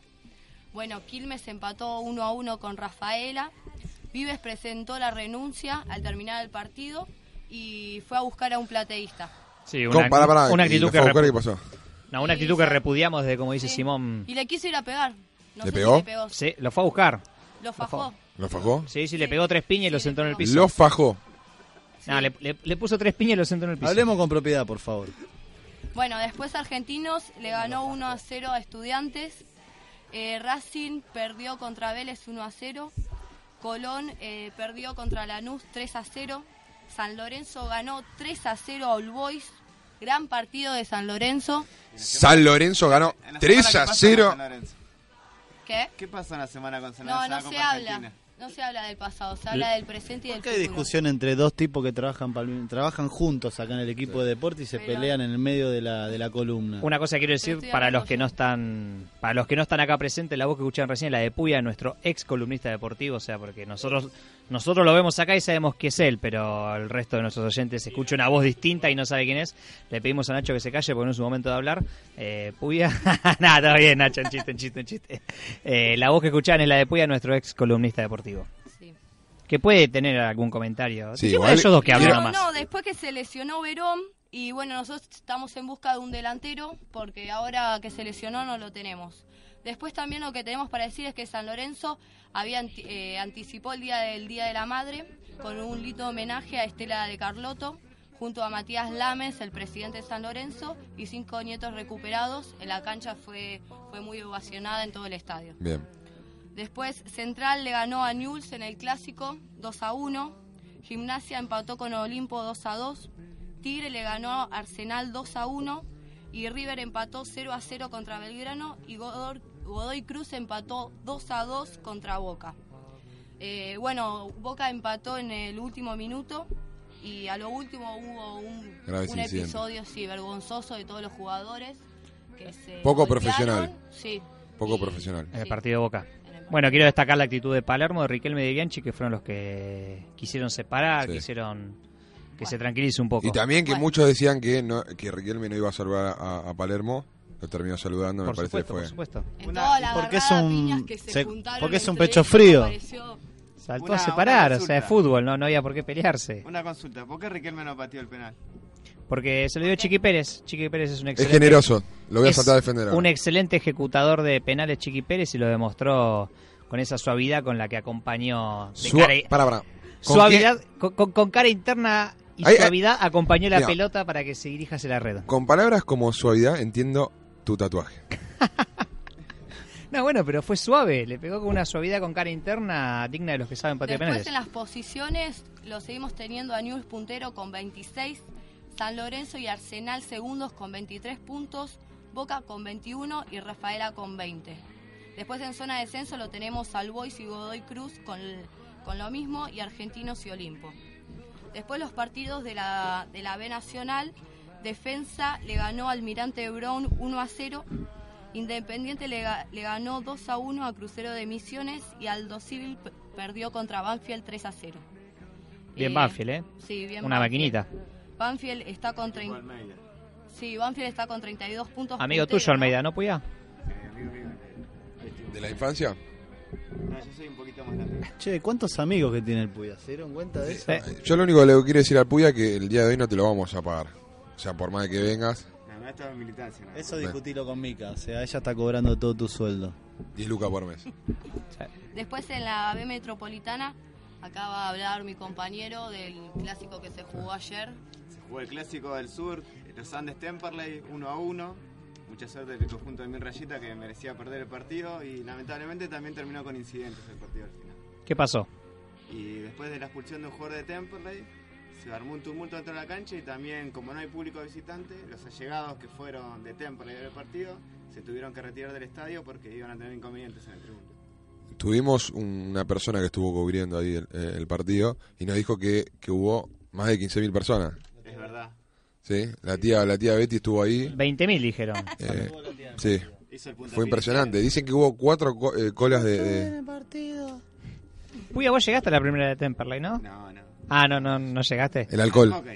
Bueno, Quilmes empató 1 a 1 con Rafaela. Vives presentó la renuncia al terminar el partido y fue a buscar a un plateísta. Sí, una, Pará, pará, una ¿y actitud lo que repu- pasó? No, una actitud que repudiamos de como dice Simón. Y le quiso ir a pegar. No ¿Le sé pegó? Si le pegó. Sí, lo fue a buscar. Lo fajó. ¿Lo fajó? Sí, sí, le pegó tres piñas y lo sentó en el piso. Lo fajó. No, le, le- le puso tres piñas y lo sentó en el piso. Hablemos con propiedad, por favor. Bueno, después Argentinos le ganó 1 a 0 a Estudiantes. Eh, Racing perdió contra Vélez 1 a 0. Colón eh, perdió contra Lanús 3 a 0. San Lorenzo ganó 3 a 0 a All Boys. Gran partido de San Lorenzo. San Lorenzo ganó En la 3 semana, a ¿qué pasa 0. con San Lorenzo? ¿Qué? ¿Qué pasó en la semana con San No, Lorenzo? no la se Copa habla. No se habla del pasado, se habla del presente y del ¿Por qué hay futuro. discusión entre dos tipos que trabajan trabajan juntos acá en el equipo de deporte y se Pero- pelean en el medio de la, de la columna? Una cosa quiero decir estoy para hablando los que no están para los que no están acá presentes, la voz que escucharon recién, la de Puya, nuestro ex columnista deportivo, o sea, porque nosotros nosotros lo vemos acá y sabemos que es él, pero el resto de nuestros oyentes escucha una voz distinta y no sabe quién es. Le pedimos a Nacho que se calle porque no es su momento de hablar. Eh, Puya, nada, todo bien, Nacho, un chiste, un chiste, un chiste. Eh, la voz que escuchan es la de Puya, nuestro ex columnista deportivo. Que puede tener algún comentario. Sí, igual- ellos dos que hablan no, nomás. no, después que se lesionó Verón y bueno, nosotros estamos en busca de un delantero porque ahora que se lesionó no lo tenemos. Después también lo que tenemos para decir es que San Lorenzo había eh, anticipó el día del Día de la Madre con un lindo homenaje a Estela de Carlotto junto a Matías Lames, el presidente de San Lorenzo, y cinco nietos recuperados. En la cancha fue, fue muy ovacionada en todo el estadio. Bien. Después Central le ganó a Newell's en el clásico 2 a 1. Gimnasia empató con Olimpo 2 a 2. Tigre le ganó a Arsenal 2 a 1. Y River empató 0 a 0 contra Belgrano. Y Godor- Godoy Cruz empató 2 a 2 contra Boca. Eh, bueno, Boca empató en el último minuto. Y a lo último hubo un, episodio sí, vergonzoso de todos los jugadores. Que se Poco golpearon. profesional. Sí, Poco profesional. En el partido de Boca. Bueno, quiero destacar la actitud de Palermo, de Riquelme y de Bianchi, que fueron los que quisieron separar, Sí. quisieron que se tranquilice un poco. Y también que muchos decían que no, que Riquelme no iba a salvar a, a Palermo. Lo terminó saludando, Por me parece supuesto, que por fue. supuesto. En toda la porque es un que se se- juntaron porque es un pecho frío. Saltó Una- a separar, una o sea, es fútbol, no, no había por qué pelearse. Una consulta, ¿por qué Riquelme no pateó el penal? Porque se lo dio Chiqui Pérez. Chiqui Pérez es un excelente. generoso, lo voy a es saltar a defender ahora. Un excelente ejecutador de penales, Chiqui Pérez, y lo demostró con esa suavidad con la que acompañó. de Sua- cara- para, para. ¿Con Suavidad, con, con- con cara interna y suavidad acompañó la Mira. pelota para que se dirija hacia la red. Con palabras como suavidad entiendo tu tatuaje. No, bueno, pero fue suave. Le pegó con una suavidad con cara interna digna de los que saben patear Después penales. en las posiciones lo seguimos teniendo a Newell's puntero con 26, San Lorenzo y Arsenal segundos con 23 puntos, Boca con 21 y Rafaela con 20. Después en zona de descenso lo tenemos al Boys y Godoy Cruz con, con lo mismo y Argentinos y Olimpo. Después los partidos de la, de la B Nacional, Defensa le ganó al Almirante Brown 1 a 0, Independiente le, ga- le ganó 2 a 1 a Crucero de Misiones y Aldo Civil perdió contra Banfield 3 a 0. Bien Eh, Banfield, ¿eh? Sí, bien Una Banfield. maquinita. Banfield está con 30. Sí, Banfield está con 32 puntos. Amigo puntero, tuyo, Almeida, ¿no, Puya? ¿De la infancia? No, yo soy un poquito más grande. Che, ¿cuántos amigos que tiene el Puya? ¿Se dieron cuenta de eso? Yo lo único que le quiero decir al Puya es que el día de hoy no te lo vamos a pagar. O sea, por más de que vengas, No, en militancia. ¿no? Eso discutilo con Mica, o sea, ella está cobrando todo tu sueldo. 10 lucas por mes. Después en la B Metropolitana, acá va a hablar mi compañero del clásico que se jugó ayer. Se jugó el clásico del sur, los Andes Temperley, 1 a 1. Mucha suerte del conjunto de mi rayita que merecía perder el partido y lamentablemente también terminó con incidentes el partido al final. ¿Qué pasó? Y después de la expulsión de un jugador de Temperley, se armó un tumulto dentro de la cancha y también, como no hay público visitante, los allegados que fueron de Temperley del partido se tuvieron que retirar del estadio porque iban a tener inconvenientes en el tribuno. Tuvimos una persona que estuvo cubriendo ahí el, eh, el partido y nos dijo que, que hubo más de 15.000 personas. Es verdad. Sí, la tía, la tía Betty estuvo ahí. 20.000 dijeron. Eh, sí, el fue impresionante. Dicen que hubo cuatro co- eh, colas de, de- Puya, vos llegaste a la primera de Temperley, ¿no? No, no. Ah, no, no, no llegaste. El alcohol. Ok.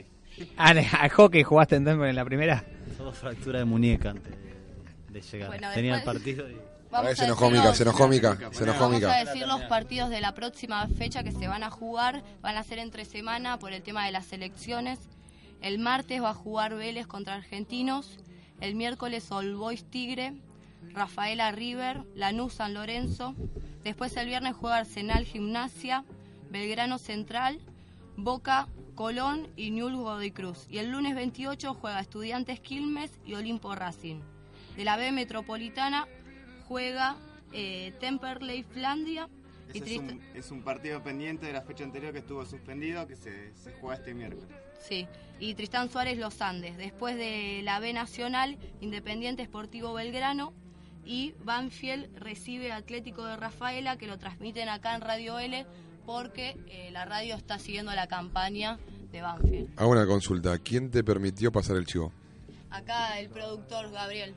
Ah, al hockey jugaste en Temperley en la primera. Todo fractura de muñeca antes de, de llegar. Bueno, Tenía el partido y... Ahí a se enojó Mica, se enojó Mica, se enojó Vamos Mica. a decir los partidos de la próxima fecha que se van a jugar. Van a ser entre semana por el tema de las elecciones. El martes va a jugar Vélez contra Argentinos. El miércoles All Boys Tigre. Rafaela River. Lanús San Lorenzo. Después el viernes juega Arsenal Gimnasia. Belgrano Central. Boca, Colón y Newell's Godoy Cruz. Y el lunes 28 juega Estudiantes Quilmes y Olimpo Racing. De la B Metropolitana juega eh, Temperley Flandia y es, un, es un partido pendiente de la fecha anterior que estuvo suspendido, que se, se juega este miércoles. sí, y Tristán Suárez Los Andes. Después de la B Nacional, Independiente Esportivo Belgrano y Banfield recibe Atlético de Rafaela que lo transmiten acá en Radio L porque eh, la radio está siguiendo la campaña de Banfield. Hago una consulta. ¿Quién te permitió pasar el chivo? Acá el productor Gabriel.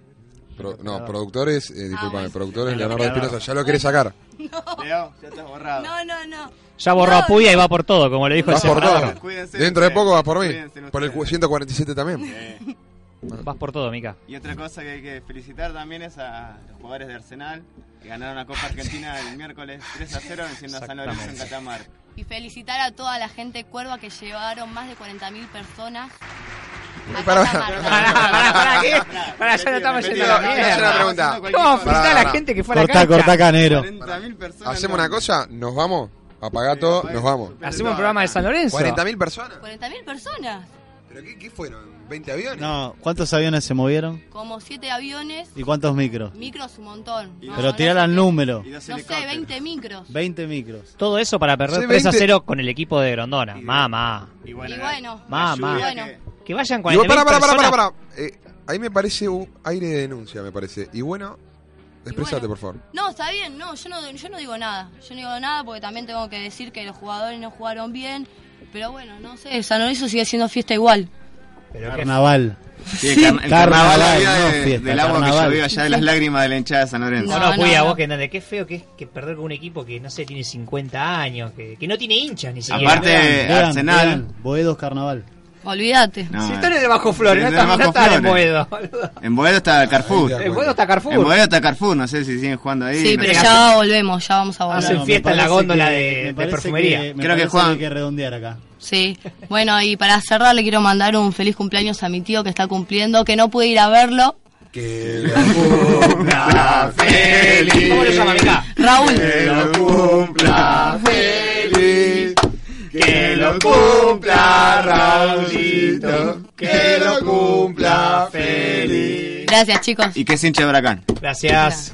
Pro- no, productores, eh, discúlpame, bueno. productores No, Leonardo no. Espinosa, ya lo querés sacar. Leo, ya estás borrado. No, no, no. Ya borró a Puya y va por todo, como le dijo el Vas por separador. todo. Dentro de poco vas por mí. Por el 147 también. Eh, Vas por todo, Mica. Y otra cosa que hay que felicitar también es a los jugadores de Arsenal ganaron la Copa Argentina el miércoles 3 a 0 venciendo a San Lorenzo en Catamarca. Y felicitar a toda la gente cuerva que llevaron más de 40.000 personas. a Pará, Catamarca. Pará, pará, pará, ¿qué? Pará, ya no estamos yendo a la mierda. ¿Cómo felicitar a la gente que fue a la cancha? cortá, canero. 40.000 personas. Hacemos una cosa, nos vamos, apagá todo, nos vamos. Hacemos un programa de San Lorenzo. 40.000 personas. 40.000 personas. ¿Pero qué, qué fueron? ¿20 aviones? No, ¿cuántos aviones se movieron? Como 7 aviones. ¿Y cuántos micros? Micros un montón. No, Pero el qué- número. No sé, 20 micros. 20 micros. Todo eso para perder Sí, 3 a 20. 0 con el equipo de Grondona. Mamá. Y Y bueno, Mamá. y bueno. Que vayan Y 40.000 vos, pará, pará, pará, personas. pará, pará. Eh, ahí me parece un aire de denuncia, me parece. Y bueno, expresate, por favor. No, está bien, no yo, no, yo no digo nada. Yo no digo nada porque también tengo que decir que los jugadores no jugaron bien. Pero bueno, no sé, San Lorenzo sigue siendo fiesta igual. Carnaval. Sí, el, carna- el carnaval, la vida no de- fiesta, del agua carnaval. que llovió allá de las lágrimas de la hinchada de San Lorenzo. No, no, Puya, vos que entendés. Qué feo que es que perder con un equipo que, no sé, tiene 50 años, que, que no tiene hinchas ni siquiera. Aparte, Vean, Arsenal. vean, Boedos Carnaval. Olvídate. No, Si están en el Bajo Flores, no no Bajo están en. Boedo. En Boedo está Carrefour. En Boedo está Carrefour. En Boedo está Carrefour, no sé si siguen jugando ahí. Sí, no pero ya volvemos, ya vamos a volver. Hacen No, fiesta en la góndola que- de- me de parece perfumería. Que, me Creo que hay que redondear acá. Sí, bueno, y para cerrar le quiero mandar un feliz cumpleaños a mi tío que está cumpliendo, que no pude ir a verlo. Que cumpla feliz. ¿Cómo lo llama, Mica? Raúl. Que lo cumpla feliz. Que lo cumpla Raulito. Que lo cumpla feliz. Gracias, chicos. Y que es hincha de Huracán. Gracias.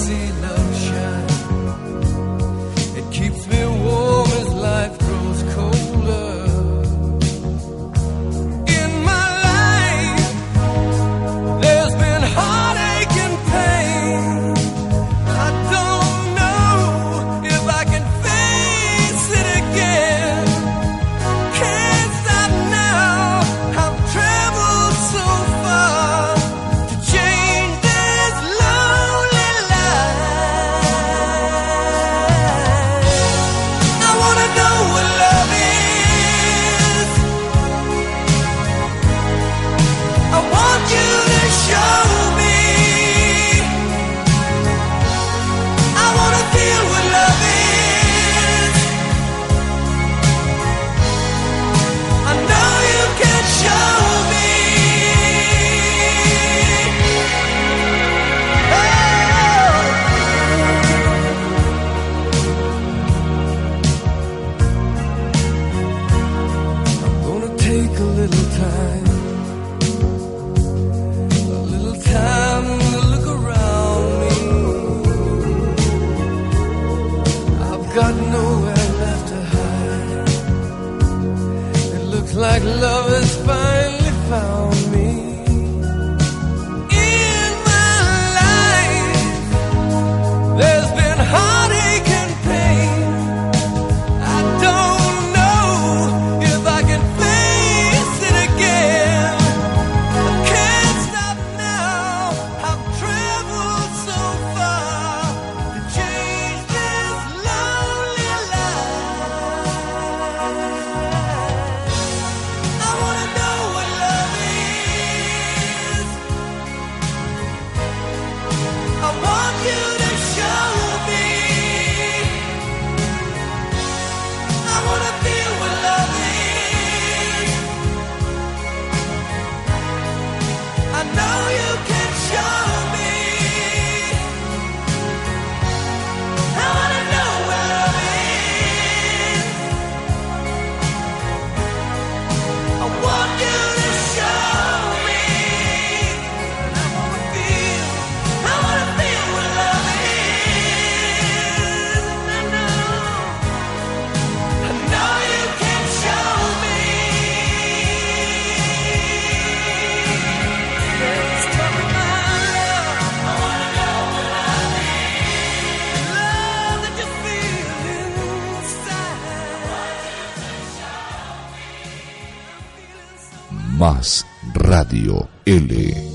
Radio L.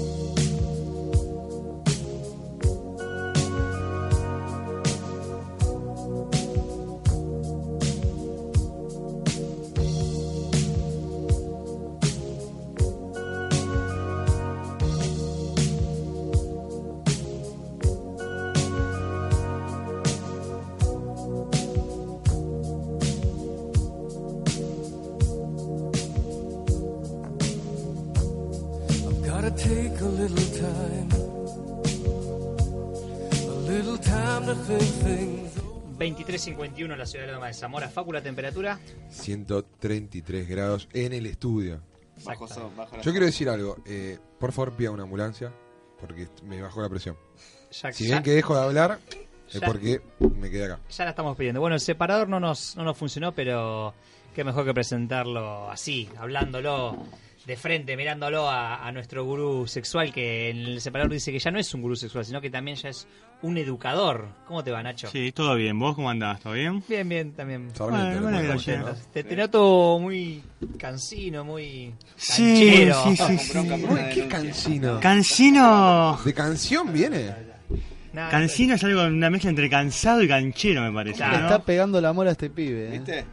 la ciudad de Loma de Zamora. Facu, la temperatura. 133 grados en el estudio. Bajo sol, bajo la Yo quiero decir algo. eh, por favor, pida una ambulancia. Porque me bajó la presión. Ya- si ya- bien que dejo de hablar, es Ya- porque me quedé acá. Ya la estamos pidiendo. Bueno, el separador no nos, no nos funcionó, pero qué mejor que presentarlo así, hablándolo de frente, mirándolo a, a nuestro gurú sexual, que en el separador dice que ya no es un gurú sexual, sino que también ya es un educador. ¿Cómo te va, Nacho? Sí, todo bien. ¿Vos cómo andás? ¿Todo bien? Bien, bien, también. Bueno, bueno, gracias. Te, te noto muy cansino, muy Sí, canchero. sí, sí, sí. Uy, qué cansino. Cansino. ¿De canción viene? Cansino es algo, una mezcla entre cansado y canchero, me parece. Le está pegando la mola a este pibe. ¿eh? ¿Viste?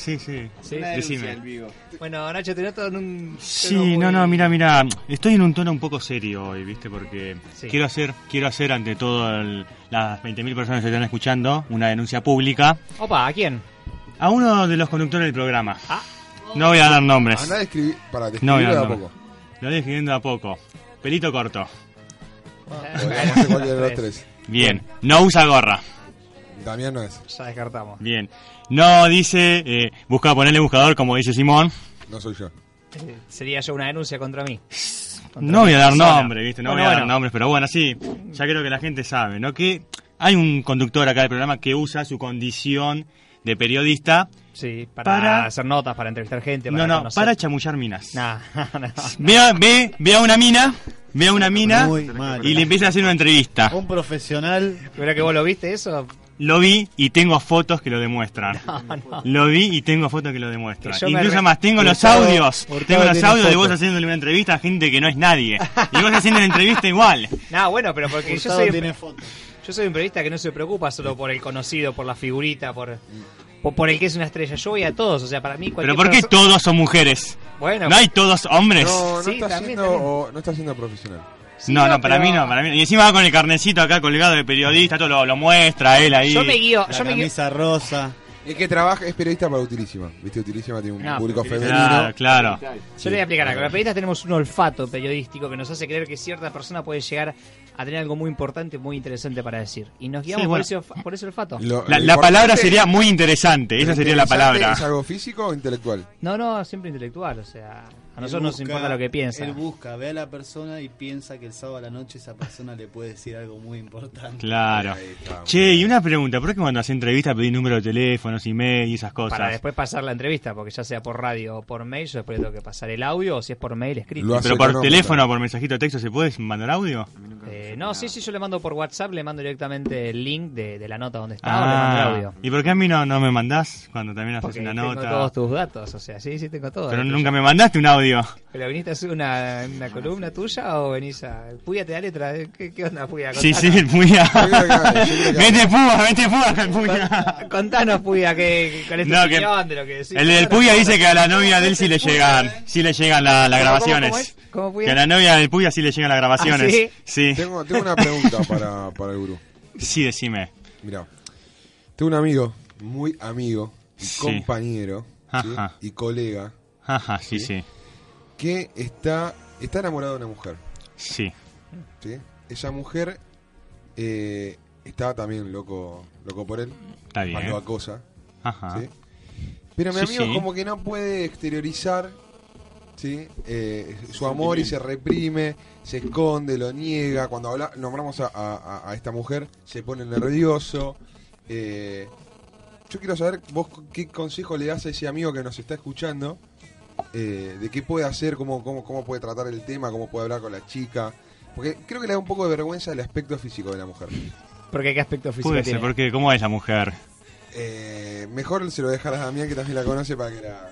Sí, sí. Sí. Decime. vivo. Bueno, Nacho, te noto en un... Sí, no, no, mira, mira, estoy en un tono un poco serio hoy, ¿viste? Porque Sí. quiero hacer quiero hacer ante todo el- las 20.000 personas que están escuchando una denuncia pública Opa, ¿a quién? a uno de los conductores del programa. No voy a dar nombres. Anda a escribir. Para, No voy a de dar a nombres. poco. Lo voy escribiendo de a poco. Pelito corto. De los tres. Bien. No usa gorra. Damián no es. Ya descartamos. Bien. No dice, eh, busca ponerle buscador como dice Simón. No soy yo. Eh, Sería yo una denuncia contra mí. Contra No voy a dar persona. nombre, ¿viste? No Bueno, voy a dar bueno. nombres, pero bueno, sí, ya creo que la gente sabe, ¿no? Que hay un conductor acá del programa que usa su condición de periodista. Sí, para, Para- hacer notas, para entrevistar gente. No, Para no, conocer. para chamullar minas. Nah, no. Ve, a- ve, ve a una mina, ve a una mina Muy mal. y le empieza a hacer una entrevista. Un profesional. ¿Pero que vos lo viste eso? Lo vi y tengo fotos que lo demuestran. No, no. Lo vi y tengo fotos que lo demuestran. Que Incluso re- más, tengo los audios. Tengo los audios de fotos. vos haciéndole una entrevista a gente que no es nadie. Y vos haciendo la entrevista igual. No, bueno, pero porque yo soy, tiene fotos. yo soy un periodista que no se preocupa solo por el conocido, por la figurita, por, por, por el que es una estrella. Yo voy a todos, o sea, para mí Pero cualquier ¿por qué todos son mujeres? Bueno, ¿No hay todos hombres? No, no Sí, está también, siendo, también. o- no está siendo profesional. Sí, no, no, para pero- mí no, para mí no. Y encima va con el carnecito acá colgado de periodista, todo lo, lo muestra él ahí. yo me guío, La yo me guío. camisa rosa. Es que trabaja, es periodista para Utilísima. ¿Viste? Utilísima tiene un No, público femenino. Claro, claro. Yo le voy a explicar algo. Los periodistas tenemos un olfato periodístico que nos hace creer que cierta persona puede llegar a tener algo muy importante, muy interesante para decir. Y nos guiamos Sí, bueno. por, ese, olfa- por ese olfato. Lo- La, la palabra sería muy interesante, esa sería la palabra. ¿Es algo físico o intelectual? No, no, siempre intelectual. O sea, a nosotros nos busca- importa lo que piensa. Él busca, ve a la persona y piensa que el sábado a la noche esa persona le puede decir algo muy importante. Claro. Está. Che, y una pregunta, ¿por qué cuando hace entrevista pedís número de teléfonos, email y esas cosas? Para después pasar la entrevista, porque ya sea por radio o por mail, yo después tengo que pasar el audio o si es por mail escrito. Pero por teléfono o por mensajito de texto, ¿se puede mandar audio? Eh, no, sí, sí, yo le mando por WhatsApp, le mando directamente el link de, de la nota donde está, o le mando el Ah, audio. ¿y por qué a mí no, no me mandás cuando también haces Porque una tengo nota? todos tus datos, o sea, sí, sí tengo todo. Pero nunca me mandaste un audio. ¿Pero viniste a hacer una, una columna tuya o venís a... Puya te da letra? ¿Qué, qué onda, Puya? Sí, sí, Contanos. el Puya. Que que. Vete Puya, vete Puya, Puya. Contanos, Puya, ¿qué, cuál es tu No, que- de lo que decís? El del Puya dice que a la novia de él sí le llegan, sí le llegan la- las ¿Cómo, cómo, grabaciones. cómo? ¿Cómo, Puya? Que a la novia del Puya sí le llegan las grabaciones. ¿Ah, sí? Sí, Tengo, tengo una pregunta para, para el gurú. sí, decime. Mira, tengo un amigo, muy amigo, y Sí. compañero ¿sí? Ajá. y colega, Ajá, sí, Sí. Que está, está enamorado de una mujer. Sí. ¿sí? Esa mujer eh, está también loco, loco por él, Está bien. lo acosa. Ajá. ¿sí? Pero mi Sí, amigo sí. como que no puede exteriorizar ¿sí? Eh, su amor y se reprime, se esconde, lo niega. Cuando habla, nombramos a, a- a esta mujer, se pone nervioso. Eh, yo quiero saber vos qué consejo le das a ese amigo que nos está escuchando, eh, de qué puede hacer, cómo, cómo, cómo puede tratar el tema, cómo puede hablar con la chica. Porque creo que le da un poco de vergüenza el aspecto físico de la mujer. Porque qué aspecto físico Puede tiene. porque ¿cómo es la mujer? Eh, mejor se lo dejar a Damián, que también la conoce, para que la,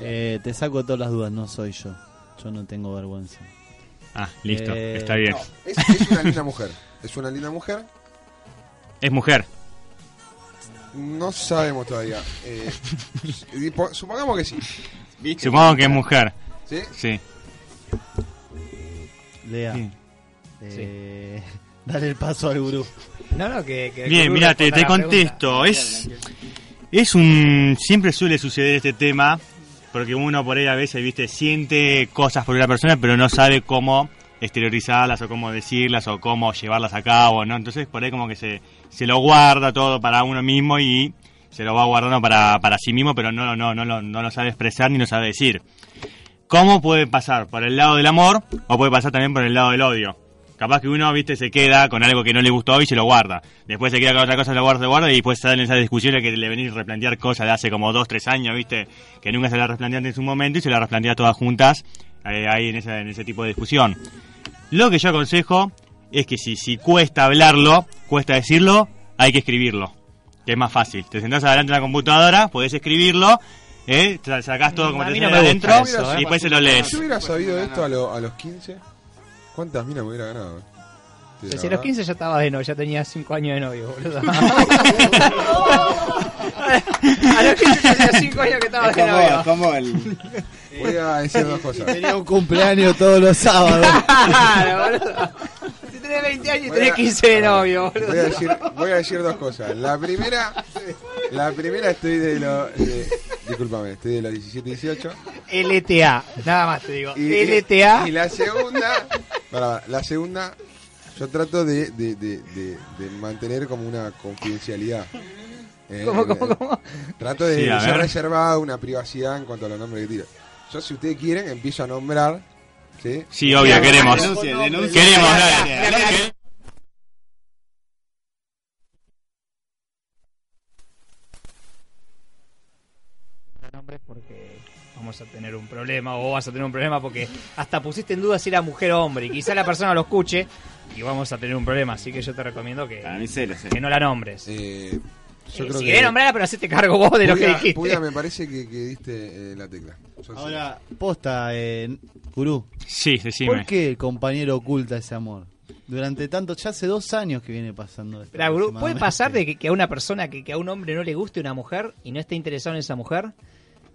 Eh, te saco todas las dudas, no soy yo. Yo no tengo vergüenza. Ah, listo, Eh, está bien. No, es, es una linda mujer. Es una linda mujer. Es mujer. No sabemos todavía. Eh, supongamos que sí. Supongo que es mujer. ¿Sí? Sí. Lea. Sí. Eh, Dale el paso al gurú. No, no, que. que Bien, mira, te, te pregunta. contesto. Es, es un. Siempre suele suceder este tema, porque uno por ahí a veces, viste, siente cosas por una persona, pero no sabe cómo exteriorizarlas o cómo decirlas o cómo llevarlas a cabo, ¿no? Entonces por ahí como que se, se lo guarda todo para uno mismo y se lo va guardando para, para sí mismo, pero no, no, no, lo- no lo sabe expresar ni lo sabe decir. ¿Cómo puede pasar? ¿Por el lado del amor o puede pasar también por el lado del odio? Capaz que uno, viste, se queda con algo que no le gustó y se lo guarda. Después se queda con otra cosa, se lo guarda, se lo guarda y después salen esas discusiones que le venís a replantear cosas de hace como dos, tres años, viste, que nunca se las replanteaste en su momento y se las replantea todas juntas eh, ahí en ese, en ese tipo de discusión. Lo que yo aconsejo es que si, si cuesta hablarlo, cuesta decirlo, hay que escribirlo. Que es más fácil. Te sentás adelante de la computadora, podés escribirlo, eh, sa- sacás todo como A te no adentro eso, y eh. después se lo lees. Si hubiera sabido esto a, lo- a los 15, ¿cuántas minas me hubiera ganado? Si a los verdad. 15 ya estaba de novio, ya tenía 5 años de novio, boludo. a los 15 tenía 5 años que estaba Es de como- novio. como el- Voy a decir dos cosas. Tenía un cumpleaños todos los sábados. Claro, boludo. Tenés 20 años y tenés a- 15 de novio, boludo. Voy a decir, voy a decir dos cosas. La primera, la primera estoy de los, de, discúlpame, estoy de los 17, 18. LTA, nada más te digo. Y, LTA. y la segunda, para, la segunda, yo trato de, de, de, de- de mantener como una confidencialidad. Eh, ¿Cómo, cómo, cómo? Trato de Sí, ser reservado, una privacidad en cuanto a los nombres que tiro. Yo, si ustedes quieren, empiezo a nombrar. Sí, Sí, obvio, queremos. Denuncie, denuncie. Queremos, dale. nombres porque vamos a tener un problema o vas a tener un problema porque hasta pusiste en duda si era mujer o hombre y quizá la persona lo escuche y vamos a tener un problema así que yo te recomiendo que, que no la nombres Eh, yo Eh, creo si que- querés nombrarla pero hacete cargo vos de lo que dijiste Puya, me parece que, que diste eh, la tecla. Yo Ahora, posta, eh, gurú. Sí, decime. ¿Por qué el compañero oculta ese amor? Durante tanto, ya hace dos años que viene pasando esto. Gurú, ¿Puede pasar de que, que a una persona, que, que a un hombre no le guste una mujer y no esté interesado en esa mujer?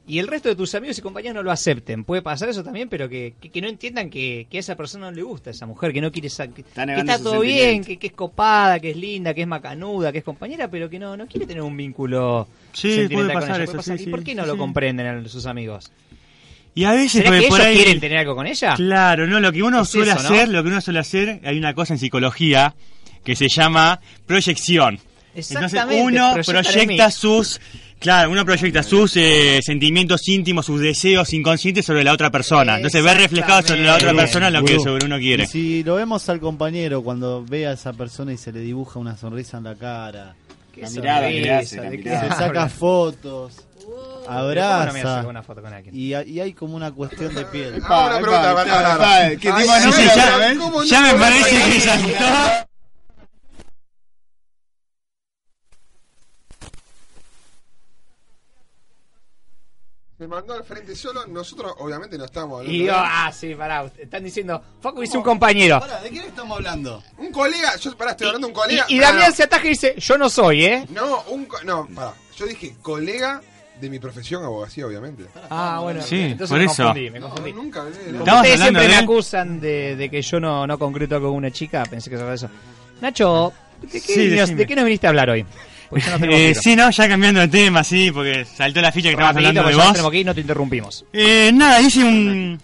Y el resto de tus amigos y compañeros no lo acepten. Puede pasar eso también, pero que, que, que no entiendan que, que a esa persona no le gusta esa mujer, que no quiere esa, que, está todo bien, que, que es copada, que es linda, que es macanuda, que es compañera, pero que no, no quiere tener un vínculo Sí, sentimental puede con pasar ella. eso, Puede pasar. sí, ¿Y sí, por qué no sí, lo comprenden a sus amigos? Y a veces ¿Será que por ellos ahí- quieren tener algo con ella? Claro, no, lo que uno Es suele eso, ¿no? hacer, lo que uno suele hacer, hay una cosa en psicología que se llama proyección. Entonces Exactamente, uno proyectan en proyecta mí. sus, claro, uno proyecta sus eh, sentimientos íntimos, sus deseos inconscientes sobre la otra persona. Entonces ve reflejado sobre la otra persona lo que sobre uno quiere. Y si lo vemos al compañero cuando ve a esa persona y se le dibuja una sonrisa en la cara, Qué La mirada que le hace, sonrisa, la ¿de qué se saca fotos, ¿Cómo no a abraza una foto con y, hay- y hay como una cuestión de piel. Ah, una pregunta, epa, para, epa, para. epa, ¿qué Ay, tipo de sí, número, sí, ya- Ya no me parece que saltó. Mandó al frente solo, nosotros obviamente no estamos hablando Y yo, ah, sí, pará, están diciendo, Facu dice un compañero. Pará, ¿de quién estamos hablando? Un colega, yo pará, estoy hablando de un colega. Y, y Damián se ataja y dice, yo no soy, ¿eh? No, un co- no, pará. Yo dije colega de mi profesión, abogacía, obviamente. Ah, bueno, Sí, entonces por me eso. confundí, me No, confundí. nunca hablé de Como Estamos ustedes siempre de me acusan de, de que yo no, no concreto con una chica, pensé que era eso. Nacho, ¿de qué, Sí, nos, decime. ¿de qué nos viniste a hablar hoy? Ya no Eh, sí, no, ya cambiando de tema, sí, porque saltó la ficha que estábamos hablando de vos. no te interrumpimos. Eh, nada, hice un,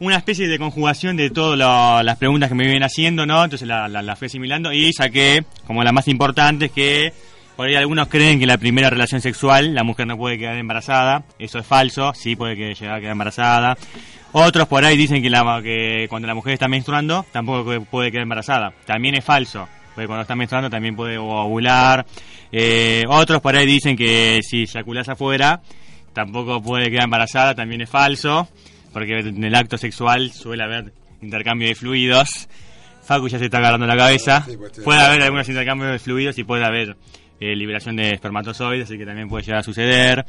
una especie de conjugación de todas las preguntas que me vienen haciendo, ¿no? Entonces la, la, la fui asimilando y saqué como las más importantes que por ahí algunos creen que la primera relación sexual la mujer no puede quedar embarazada. Eso es falso, sí puede que llegar a quedar embarazada. Otros por ahí dicen que, la, que cuando la mujer está menstruando tampoco puede quedar embarazada. También es falso, porque cuando está menstruando también puede ovular. Eh, otros por ahí dicen que si eyaculas afuera tampoco puede quedar embarazada, también es falso, porque en el acto sexual suele haber intercambio de fluidos. Facu ya se está agarrando la cabeza. Sí, pues, puede de haber algunos intercambios de fluidos y puede haber eh, liberación de espermatozoides, así que también puede llegar a suceder.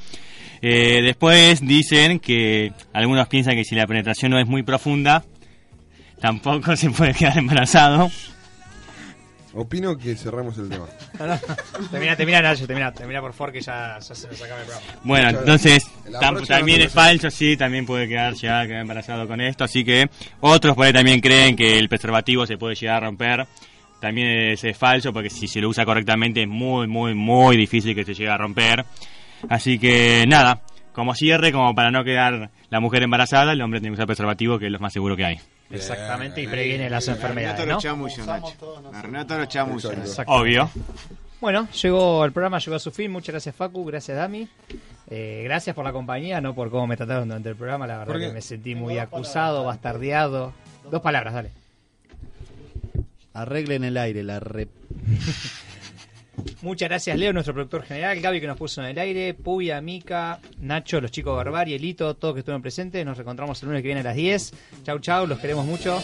Eh, después dicen que algunos piensan que si la penetración no es muy profunda, tampoco se puede quedar embarazado. Opino que cerramos el tema. termina, termina, Nacho, termina, termina por favor que ya, ya se nos acaba el programa. Bueno, entonces tam- también no es falso, sí, también puede quedar ya quedar embarazado con esto, así que otros por ahí también creen que el preservativo se puede llegar a romper. También es, es falso porque si se lo usa correctamente es muy, muy, muy difícil que se llegue a romper. Así que nada, como cierre, como para no quedar la mujer embarazada, el hombre tiene que usar preservativo, que es lo más seguro que hay. Exactamente, y previene las La arruinó enfermedades, ¿no? La arruinó todos los chamullos. Exactamente. Obvio. Bueno, llegó el programa, llegó a su fin. Muchas gracias, Facu. Gracias, Dami. Eh, gracias por la compañía, no por cómo me trataron durante el programa. La verdad que me sentí muy acusado, bastardeado. Dos palabras, dale. Arreglen el aire, la re... Muchas gracias, Leo, nuestro productor general, Gaby que nos puso en el aire, Puya, Mica, Nacho, los chicos Barbarie, Elito, todos que estuvieron presentes. Nos reencontramos el lunes que viene a las 10. Chau, chau, los queremos mucho.